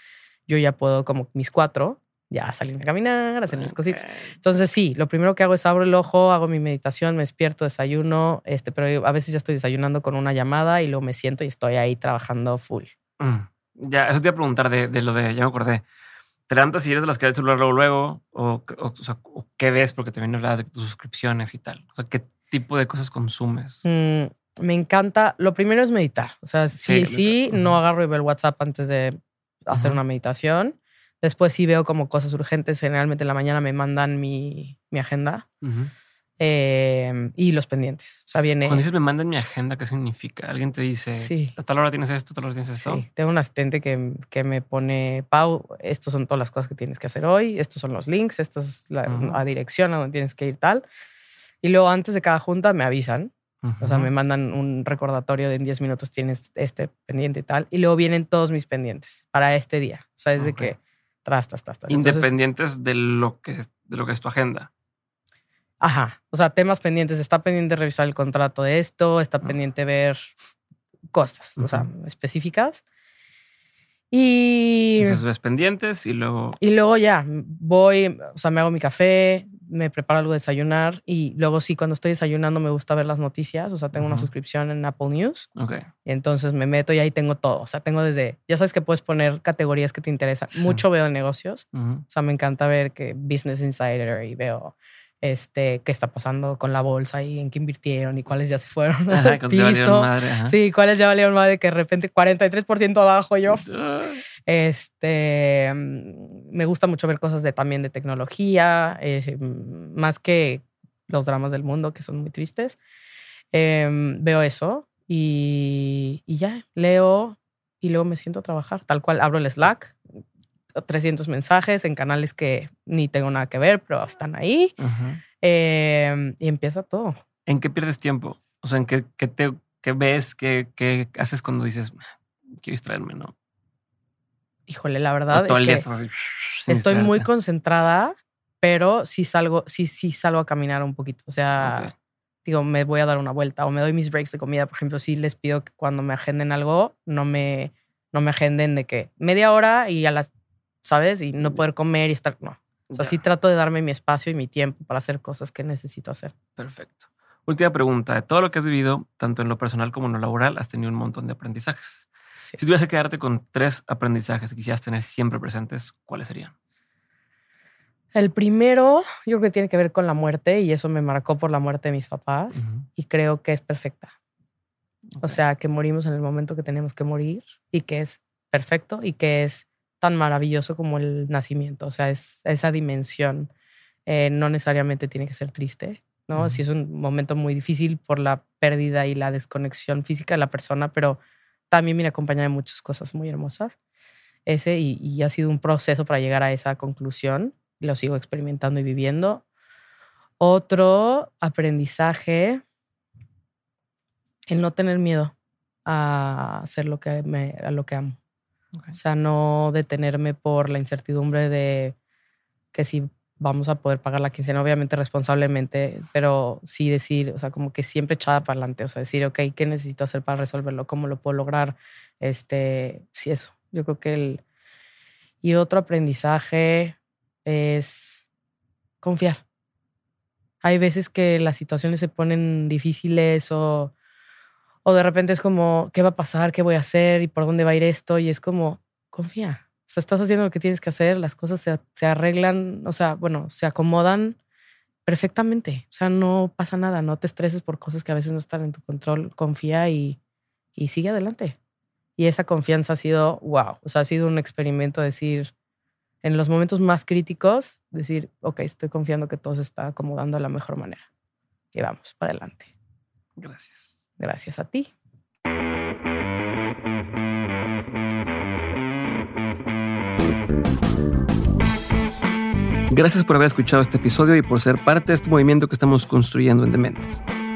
yo ya puedo como mis cuatro ya salir a caminar, hacer mis cositas. Entonces sí, lo primero que hago es abro el ojo, hago mi meditación, me despierto, desayuno, este, pero a veces ya estoy desayunando con una llamada y luego me siento y estoy ahí trabajando full. Mm. Ya, eso te iba a preguntar de, de, lo de, ya me acordé, ¿Te levantas y eres de las que ve el celular luego, luego? O, o, qué ves? Porque también hablas de tus suscripciones y tal. O sea, ¿qué tipo de cosas consumes? Mm, me encanta. Lo primero es meditar. O sea, sí, sí, no agarro y veo el WhatsApp antes de hacer una meditación. Después sí veo como cosas urgentes. Generalmente en la mañana me mandan mi, mi agenda. Em, y los pendientes. O sea, viene. Cuando dices me mandan mi agenda, ¿qué significa? Alguien te dice, sí. a tal hora tienes esto, a tal hora tienes esto. Sí, tengo un asistente que, que, me pone, Pau, estos son todas las cosas que tienes que hacer hoy, estos son los links, esto es la dirección a donde tienes que ir tal. Y luego antes de cada junta me avisan. O sea, me mandan un recordatorio de en 10 minutos tienes este pendiente y tal. Y luego vienen todos mis pendientes para este día. O sea, es de que tras, tras, tras. Independientes de, lo que, de lo que es tu agenda. Ajá. O sea, temas pendientes. Está pendiente revisar el contrato de esto, está pendiente ver cosas, o sea, específicas. Y. Entonces ves pendientes y luego. Y luego ya, voy, o sea, me hago mi café, me preparo algo de desayunar y luego sí, cuando estoy desayunando me gusta ver las noticias, o sea, tengo una suscripción en Apple News. Ok. Y entonces me meto y ahí tengo todo, o sea, tengo desde, ya sabes que puedes poner categorías que te interesan. Mucho veo negocios, o sea, me encanta ver que Business Insider y veo este, qué está pasando con la bolsa y en qué invirtieron y cuáles ya se fueron al piso. sí, cuáles ya valieron madre que de repente 43% abajo yo. Este, mm, me gusta mucho ver cosas de también de tecnología, eh, más que los dramas del mundo que son muy tristes. Em, veo eso y, y ya, leo y luego me siento a trabajar, tal cual abro el Slack 300 mensajes en canales que ni tengo nada que ver, pero están ahí. Em, y empieza todo. ¿En qué pierdes tiempo? O sea, ¿en qué, te, ves? Qué, ¿Qué, haces cuando dices, quiero distraerme, no? Híjole, la verdad es que estoy muy concentrada, pero sí salgo, sí, sí salgo a caminar un poquito. O sea, digo, me voy a dar una vuelta o me doy mis breaks de comida. Por ejemplo, sí les pido que cuando me agenden algo, no me, no me agenden de que media hora y a las ¿sabes? Y no poder comer y estar, no. O sea, sí trato de darme mi espacio y mi tiempo para hacer cosas que necesito hacer. Perfecto. Última pregunta. De todo lo que has vivido, tanto en lo personal como en lo laboral, has tenido un montón de aprendizajes. Si tuvieras que quedarte con tres aprendizajes que quisieras tener siempre presentes, ¿cuáles serían? El primero, yo creo que tiene que ver con la muerte y eso me marcó por la muerte de mis papás y creo que es perfecta. O sea, que morimos en el momento que tenemos que morir y que es perfecto y que es tan maravilloso como el nacimiento. O sea, es esa dimensión. Eh, no necesariamente tiene que ser triste, ¿no? Sí es un momento muy difícil por la pérdida y la desconexión física de la persona, pero también me acompaña de muchas cosas muy hermosas. Ese y, y ha sido un proceso para llegar a esa conclusión lo sigo experimentando y viviendo. Otro aprendizaje, el no tener miedo a hacer lo que, me, a lo que amo. O sea, no detenerme por la incertidumbre de que si vamos a poder pagar la quincena, obviamente responsablemente, pero sí decir, o sea, como que siempre echada para adelante, o sea, decir, ok, ¿qué necesito hacer para resolverlo? ¿Cómo lo puedo lograr? Este, sí, eso. Yo creo que el... Y otro aprendizaje, es confiar. Hay veces que las situaciones se ponen difíciles o, o de repente es como, ¿qué va a pasar? ¿Qué voy a hacer? ¿Y por dónde va a ir esto? Y es como, confía. O sea, estás haciendo lo que tienes que hacer, las cosas se, se arreglan, o sea, bueno, se acomodan perfectamente. O sea, no pasa nada, no te estreses por cosas que a veces no están en tu control. Confía y, y sigue adelante. Y esa confianza ha sido, wow, o sea, ha sido un experimento decir, en los momentos más críticos, decir, ok, estoy confiando que todo se está acomodando de la mejor manera. Y vamos para adelante. Gracias. Gracias a ti. Gracias por haber escuchado este episodio y por ser parte de este movimiento que estamos construyendo en Dementes.